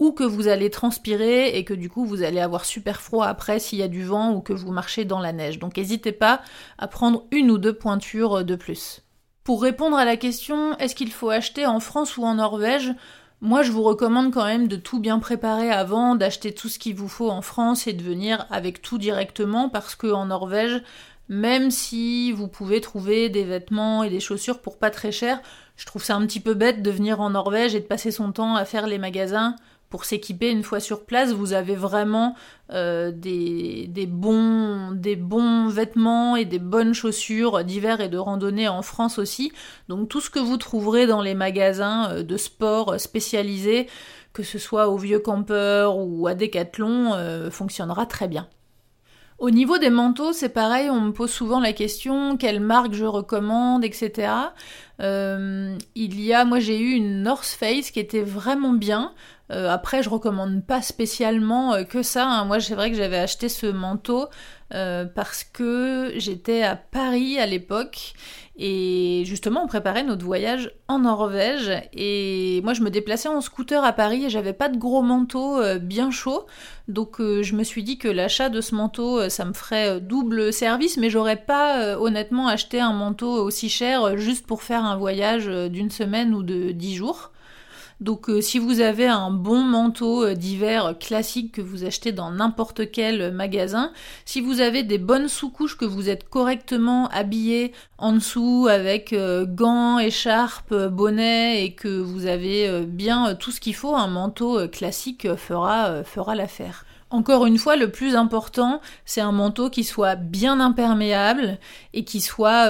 ou que vous allez transpirer et que du coup vous allez avoir super froid après s'il y a du vent ou que vous marchez dans la neige. Donc n'hésitez pas à prendre une ou deux pointures de plus. Pour répondre à la question est-ce qu'il faut acheter en France ou en Norvège? Moi, je vous recommande quand même de tout bien préparer avant, d'acheter tout ce qu'il vous faut en France et de venir avec tout directement parce qu'en Norvège, même si vous pouvez trouver des vêtements et des chaussures pour pas très cher, je trouve ça un petit peu bête de venir en Norvège et de passer son temps à faire les magasins pour s'équiper une fois sur place, vous avez vraiment euh, des, bons, des bons vêtements et des bonnes chaussures d'hiver et de randonnée en France aussi. Donc tout ce que vous trouverez dans les magasins euh, de sport spécialisés, que ce soit au Vieux Campeur ou à Decathlon, euh, fonctionnera très bien. Au niveau des manteaux, c'est pareil, on me pose souvent la question quelle marque je recommande, etc. il y a, moi j'ai eu une North Face qui était vraiment bien. Euh, après, je recommande pas spécialement euh, que ça. Hein. Moi, c'est vrai que j'avais acheté ce manteau euh, parce que j'étais à Paris à l'époque et justement, on préparait notre voyage en Norvège et moi, je me déplaçais en scooter à Paris et j'avais pas de gros manteau bien chaud. Donc, je me suis dit que l'achat de ce manteau, ça me ferait double service, mais j'aurais pas honnêtement acheté un manteau aussi cher juste pour faire un voyage d'une semaine ou de dix jours. Donc euh, si vous avez un bon manteau euh, d'hiver classique que vous achetez dans n'importe quel magasin, si vous avez des bonnes sous-couches que vous êtes correctement habillé en dessous avec euh, gants, écharpes, bonnet et que vous avez bien tout ce qu'il faut, un manteau classique fera, fera l'affaire. Encore une fois, le plus important, c'est un manteau qui soit bien imperméable et qui soit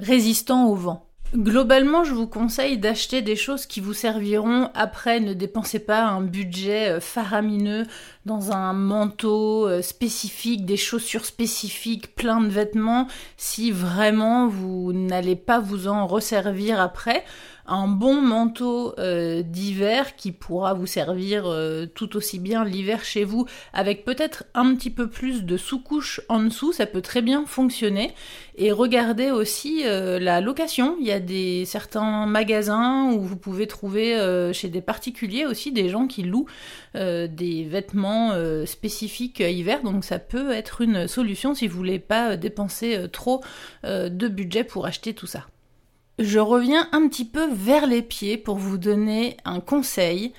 résistant au vent. Globalement, je vous conseille d'acheter des choses qui vous serviront après. Ne dépensez pas un budget euh, faramineux dans un manteau euh, spécifique, des chaussures spécifiques, plein de vêtements, si vraiment vous n'allez pas vous en resservir après un bon manteau euh, d'hiver qui pourra vous servir euh, tout aussi bien l'hiver chez vous avec peut-être un petit peu plus de sous-couche en dessous, ça peut très bien fonctionner. Et regardez aussi euh, la location, il y a des certains magasins où vous pouvez trouver chez des particuliers aussi des gens qui louent des vêtements spécifiques hiver, donc ça peut être une solution si vous voulez pas dépenser trop de budget pour acheter tout ça. Je reviens un petit peu vers les pieds pour vous donner un conseil.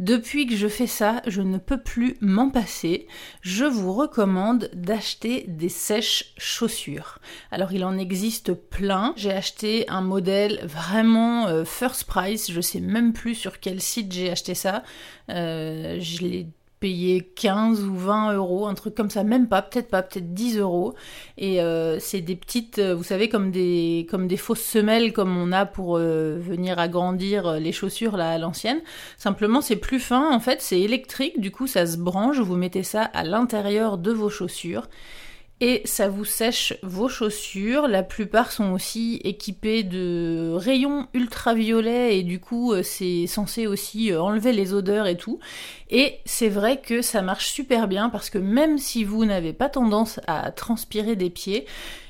Depuis que je fais ça, je ne peux plus m'en passer. Je vous recommande d'acheter des sèches chaussures. Alors il en existe plein. J'ai acheté un modèle vraiment euh, first price. Je sais même plus sur quel site j'ai acheté ça. Euh, je l'ai payer 15 ou 20 euros, un truc comme ça, même pas, peut-être pas, peut-être 10 euros. Et euh, c'est des petites, euh, vous savez, comme des, comme des fausses semelles comme on a pour euh, venir agrandir les chaussures là à l'ancienne. Simplement, c'est plus fin, en fait, c'est électrique, du coup ça se branche, vous mettez ça à l'intérieur de vos chaussures et ça vous sèche vos chaussures. La plupart sont aussi équipées de rayons ultraviolets et du coup c'est censé aussi enlever les odeurs et tout. Et c'est vrai que ça marche super bien parce que même si vous n'avez pas tendance à transpirer des pieds,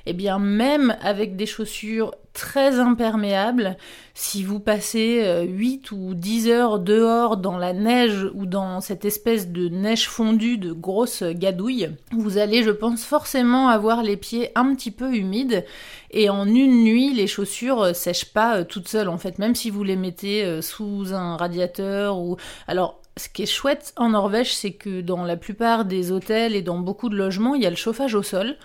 et eh bien même avec des chaussures très imperméables, si vous passez 8 euh, ou 10 heures dehors dans la neige ou dans cette espèce de neige fondue de grosses gadouilles, vous allez, je pense, forcément avoir les pieds un petit peu humides et en une nuit, les chaussures euh, sèchent pas euh, toutes seules en fait, même si vous les mettez sous un radiateur ou alors ce qui est chouette en Norvège, c'est que dans la plupart des hôtels et dans beaucoup de logements, il y a le chauffage au sol.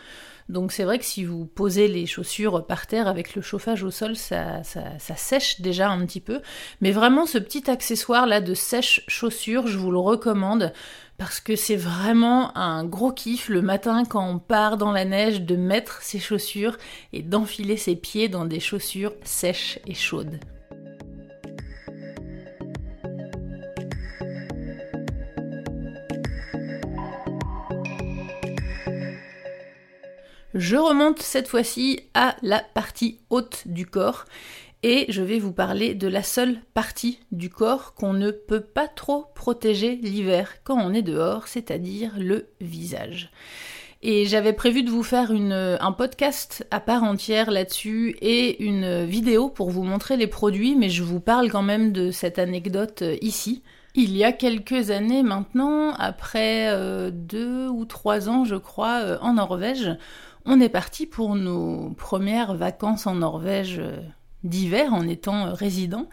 Donc c'est vrai que si vous posez les chaussures par terre avec le chauffage au sol, ça, sèche déjà un petit peu. Mais vraiment ce petit accessoire là de sèche chaussures, je vous le recommande parce que c'est vraiment un gros kiff le matin quand on part dans la neige de mettre ses chaussures et d'enfiler ses pieds dans des chaussures sèches et chaudes. Je remonte cette fois-ci à la partie haute du corps et je vais vous parler de la seule partie du corps qu'on ne peut pas trop protéger l'hiver quand on est dehors, c'est-à-dire le visage. Et j'avais prévu de vous faire un podcast à part entière là-dessus et une vidéo pour vous montrer les produits, mais je vous parle quand même de cette anecdote euh, ici. Il y a quelques années maintenant, après euh, deux ou trois ans je crois, euh, en Norvège, on est parti pour nos premières vacances en Norvège euh, d'hiver en étant euh, résident.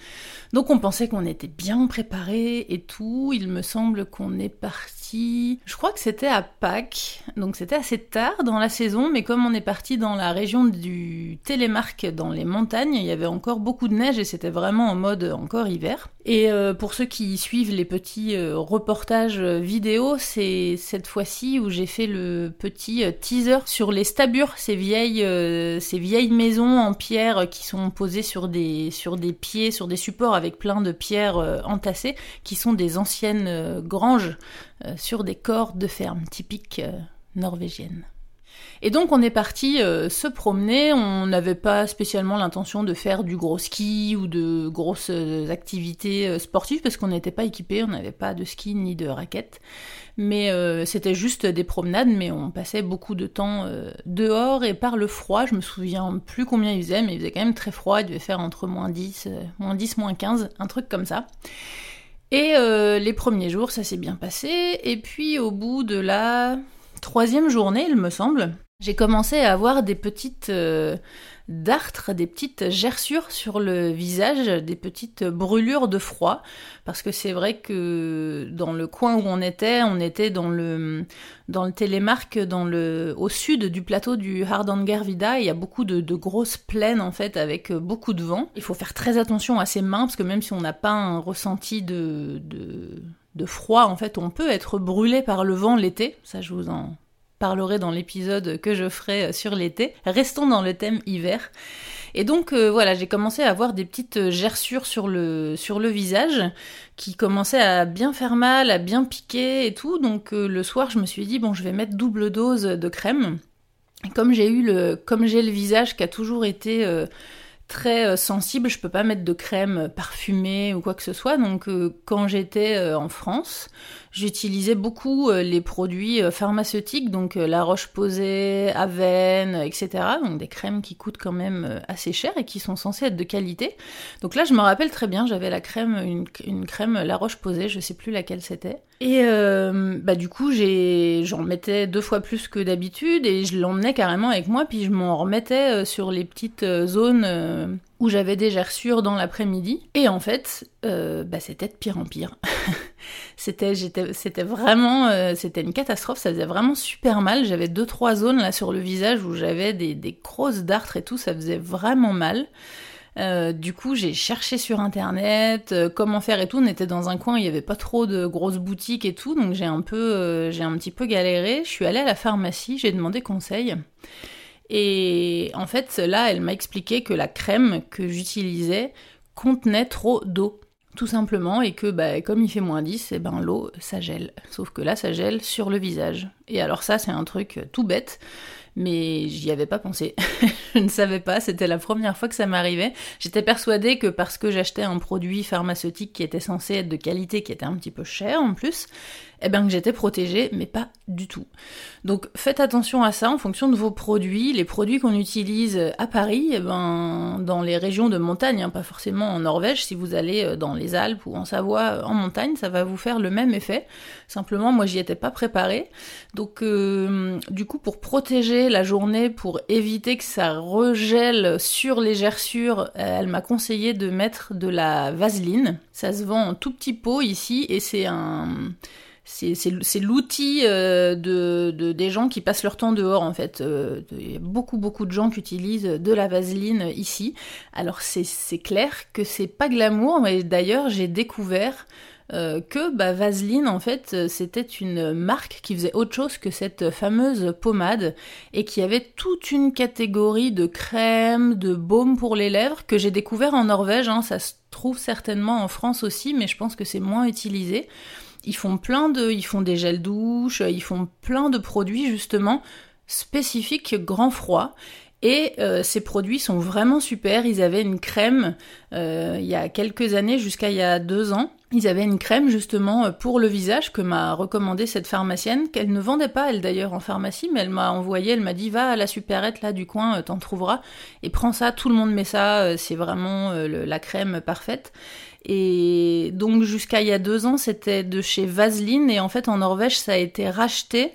Donc on pensait qu'on était bien préparé et tout. Il me semble qu'on est parti. Je crois que c'était à Pâques, donc c'était assez tard dans la saison, mais comme on est parti dans la région du Télémark, dans les montagnes, il y avait encore beaucoup de neige et c'était vraiment en mode encore hiver. Et euh, pour ceux qui suivent les petits euh, reportages vidéo, c'est cette fois-ci où j'ai fait le petit teaser sur les stabures, ces vieilles, ces vieilles maisons en pierre qui sont posées sur des, sur des pieds, sur des supports avec plein de pierres euh, entassées, qui sont des anciennes euh, granges euh, sur des corps de ferme typiques norvégiennes. Et donc on est parti se promener, on n'avait pas spécialement l'intention de faire du gros ski ou de grosses activités sportives parce qu'on n'était pas équipé, on n'avait pas de ski ni de raquettes mais euh, c'était juste des promenades, mais on passait beaucoup de temps euh, dehors et par le froid, je me souviens plus combien il faisait, mais il faisait quand même très froid, il devait faire entre moins 10, euh, moins 10, moins 15, un truc comme ça. Et les premiers jours, ça s'est bien passé, et puis au bout de la troisième journée, il me semble, j'ai commencé à avoir des petites dartres, des petites gerçures sur le visage, des petites brûlures de froid, parce que c'est vrai que dans le coin où on était, on était dans le dans le Télémark, dans le au sud du plateau du Hardangervidda, il y a beaucoup de, grosses plaines en fait avec beaucoup de vent. Il faut faire très attention à ses mains parce que même si on n'a pas un ressenti de, de de froid, en fait, on peut être brûlé par le vent l'été. Ça, je vous en parlerai dans l'épisode que je ferai sur l'été. Restons dans le thème hiver. Et donc euh, voilà, j'ai commencé à avoir des petites gerçures sur le, visage qui commençaient à bien faire mal, à bien piquer et tout. Donc euh, le soir, je me suis dit bon, je vais mettre double dose de crème. Comme j'ai eu le comme j'ai le visage qui a toujours été euh, très sensible, je peux pas mettre de crème parfumée ou quoi que ce soit. Donc quand j'étais en France, J'utilisais beaucoup euh, les produits euh, pharmaceutiques, donc euh, la Roche-Posay, Aven, etc. Donc des crèmes qui coûtent quand même assez cher et qui sont censées être de qualité. Donc là, je me rappelle très bien, j'avais la crème, une, crème La Roche-Posay, je sais plus laquelle c'était. Et bah du coup, j'en mettais deux fois plus que d'habitude et je l'emmenais carrément avec moi, puis je m'en remettais sur les petites zones où j'avais des gerçures dans l'après-midi. Et en fait, bah, c'était de pire en pire. c'était, vraiment, euh, c'était une catastrophe. Ça faisait vraiment super mal. J'avais deux trois zones là sur le visage où j'avais des, grosses dartres et tout. Ça faisait vraiment mal. Euh, du coup, j'ai cherché sur internet euh, comment faire et tout. On était dans un coin, il n'y avait pas trop de grosses boutiques et tout, donc j'ai un peu, j'ai un petit peu galéré. Je suis allée à la pharmacie, j'ai demandé conseil. Et en fait, là, elle m'a expliqué que la crème que j'utilisais contenait trop d'eau tout simplement, et que bah, comme il fait moins 10, et eh ben, l'eau, ça gèle. Sauf que là, ça gèle sur le visage. Et alors ça, c'est un truc tout bête mais j'y avais pas pensé. je ne savais pas, c'était la première fois que ça m'arrivait. J'étais persuadée que parce que j'achetais un produit pharmaceutique qui était censé être de qualité, qui était un petit peu cher en plus, eh bien que j'étais protégée, mais pas du tout. Donc faites attention à ça en fonction de vos produits. Les produits qu'on utilise à Paris, eh ben, dans les régions de montagne, hein, pas forcément en Norvège, si vous allez euh, dans les Alpes ou en Savoie en montagne, ça va vous faire le même effet. Simplement, moi j'y étais pas préparée. Donc euh, du coup, pour protéger la journée, pour éviter que ça regèle sur les gerçures, euh, elle m'a conseillé de mettre de la vaseline. Ça se vend en tout petit pot ici et c'est un c'est l'outil euh, de, des gens qui passent leur temps dehors en fait. Euh, il y a beaucoup beaucoup de gens qui utilisent de la vaseline ici. Alors c'est clair que c'est pas glamour, mais d'ailleurs j'ai découvert euh, que bah, Vaseline en fait c'était une marque qui faisait autre chose que cette fameuse pommade et qui avait toute une catégorie de crèmes, de baumes pour les lèvres que j'ai découvert en Norvège. Hein. Ça se trouve certainement en France aussi, mais je pense que c'est moins utilisé. Ils font plein de, ils font des gels douches, ils font plein de produits justement spécifiques grand froid. Et euh, ces produits sont vraiment super. Ils avaient une crème euh, il y a quelques années, jusqu'à il y a deux ans. Ils avaient une crème justement pour le visage que m'a recommandé cette pharmacienne, qu'elle ne vendait pas elle d'ailleurs en pharmacie, mais elle m'a envoyé, elle m'a dit va à la supérette là du coin, euh, t'en trouveras, et prends ça, tout le monde met ça, c'est vraiment la crème parfaite. Et donc jusqu'à il y a deux ans, c'était de chez Vaseline et en fait en Norvège, ça a été racheté.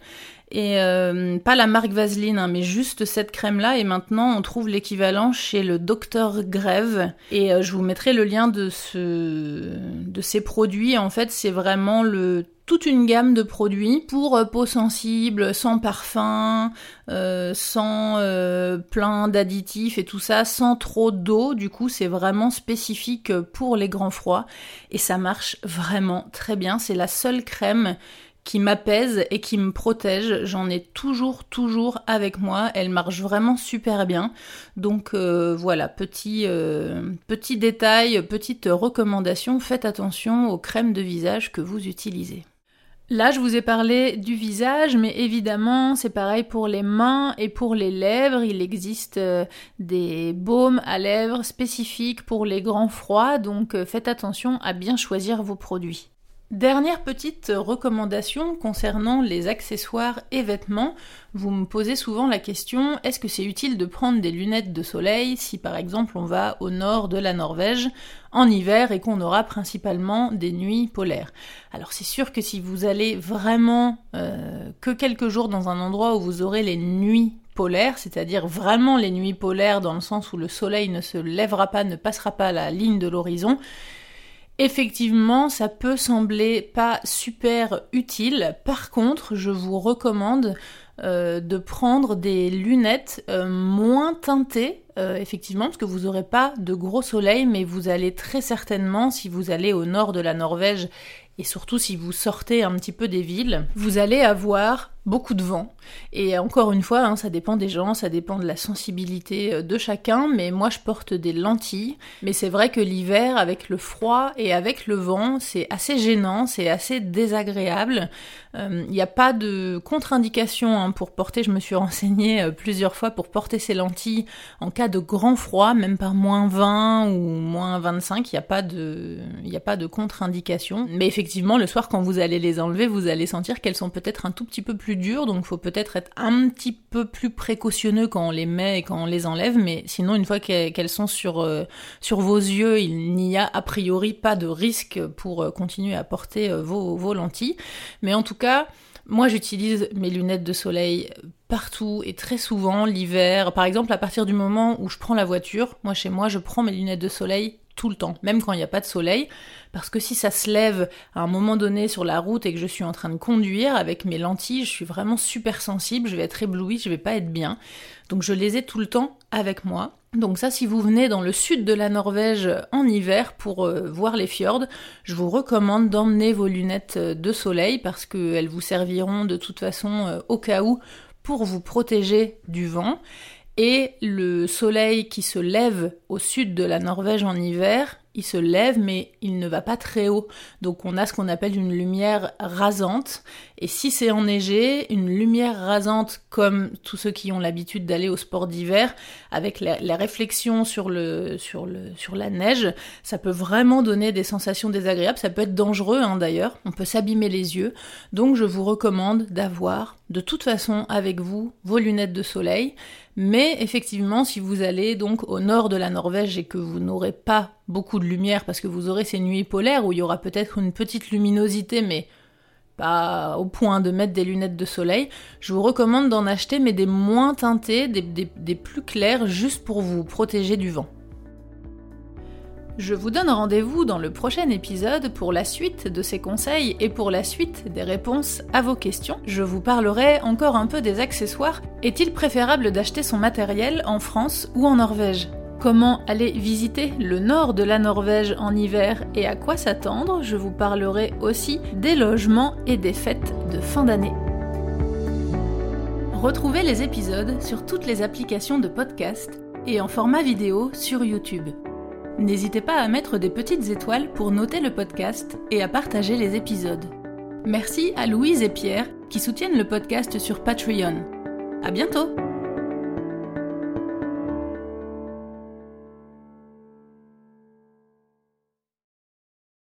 Et euh, pas la marque Vaseline, hein, mais juste cette crème-là. Et maintenant, on trouve l'équivalent chez le Docteur Grève. Et euh, je vous mettrai le lien de, ce, de ces produits. En fait, c'est vraiment le toute une gamme de produits pour euh, peau sensible, sans parfum, euh, sans euh, plein d'additifs et tout ça, sans trop d'eau. Du coup, c'est vraiment spécifique pour les grands froids et ça marche vraiment très bien. C'est la seule crème qui m'apaise et qui me protège. J'en ai toujours, toujours avec moi. Elle marche vraiment super bien. Donc voilà, petit, petit détail, petite recommandation. Faites attention aux crèmes de visage que vous utilisez. Là, je vous ai parlé du visage, mais évidemment, c'est pareil pour les mains et pour les lèvres. Il existe euh, des baumes à lèvres spécifiques pour les grands froids, donc euh, faites attention à bien choisir vos produits. Dernière petite recommandation concernant les accessoires et vêtements. Vous me posez souvent la question est-ce que c'est utile de prendre des lunettes de soleil si par exemple on va au nord de la Norvège en hiver et qu'on aura principalement des nuits polaires? Alors c'est sûr que si vous allez vraiment euh, que quelques jours dans un endroit où vous aurez les nuits polaires, c'est-à-dire vraiment les nuits polaires dans le sens où le soleil ne se lèvera pas, ne passera pas la ligne de l'horizon, Effectivement, ça peut sembler pas super utile. Par contre, je vous recommande euh, de prendre des lunettes euh, moins teintées, euh, effectivement, parce que vous n'aurez pas de gros soleil, mais vous allez très certainement, si vous allez au nord de la Norvège, et surtout si vous sortez un petit peu des villes, vous allez avoir beaucoup de vent. Et encore une fois, hein, ça dépend des gens, ça dépend de la sensibilité euh, de chacun, mais moi je porte des lentilles. Mais c'est vrai que l'hiver, avec le froid et avec le vent, c'est assez gênant, c'est assez désagréable. Il euh, n'y a pas de contre-indication hein, pour porter, je me suis renseignée euh, plusieurs fois pour porter ces lentilles en cas de grand froid, même par moins 20 ou moins 25, il n'y a pas de, contre-indication. Mais effectivement, le soir quand vous allez les enlever, vous allez sentir qu'elles sont peut-être un tout petit peu plus dur, donc faut peut-être être un petit peu plus précautionneux quand on les met et quand on les enlève, mais sinon une fois qu'elles sont sur, euh, sur vos yeux, il n'y a a priori pas de risque pour euh, continuer à porter euh, vos, vos lentilles. Mais en tout cas, moi, j'utilise mes lunettes de soleil partout et très souvent l'hiver. Par exemple, à partir du moment où je prends la voiture, moi chez moi, je prends mes lunettes de soleil tout le temps, même quand il n'y a pas de soleil, parce que si ça se lève à un moment donné sur la route et que je suis en train de conduire avec mes lentilles, je suis vraiment super sensible, je vais être éblouie, je vais pas être bien. Donc je les ai tout le temps avec moi. Donc ça, si vous venez dans le sud de la Norvège en hiver pour euh, voir les fjords, je vous recommande d'emmener vos lunettes de soleil parce qu'elles vous serviront de toute façon euh, au cas où pour vous protéger du vent. Et le soleil qui se lève au sud de la Norvège en hiver, il se lève mais il ne va pas très haut. Donc on a ce qu'on appelle une lumière rasante. Et si c'est enneigé, une lumière rasante comme tous ceux qui ont l'habitude d'aller au sport d'hiver, avec la, réflexion sur, la neige, ça peut vraiment donner des sensations désagréables. Ça peut être dangereux hein, d'ailleurs. On peut s'abîmer les yeux. Donc je vous recommande d'avoir de toute façon avec vous vos lunettes de soleil. Mais effectivement, si vous allez donc au nord de la Norvège et que vous n'aurez pas beaucoup de lumière parce que vous aurez ces nuits polaires où il y aura peut-être une petite luminosité mais pas au point de mettre des lunettes de soleil, je vous recommande d'en acheter mais des moins teintées, des, plus clairs juste pour vous protéger du vent. Je vous donne rendez-vous dans le prochain épisode pour la suite de ces conseils et pour la suite des réponses à vos questions. Je vous parlerai encore un peu des accessoires. Est-il préférable d'acheter son matériel en France ou en Norvège? Comment aller visiter le nord de la Norvège en hiver et à quoi s'attendre? Je vous parlerai aussi des logements et des fêtes de fin d'année. Retrouvez les épisodes sur toutes les applications de podcast et en format vidéo sur YouTube. N'hésitez pas à mettre des petites étoiles pour noter le podcast et à partager les épisodes. Merci à Louise et Pierre qui soutiennent le podcast sur Patreon. À bientôt!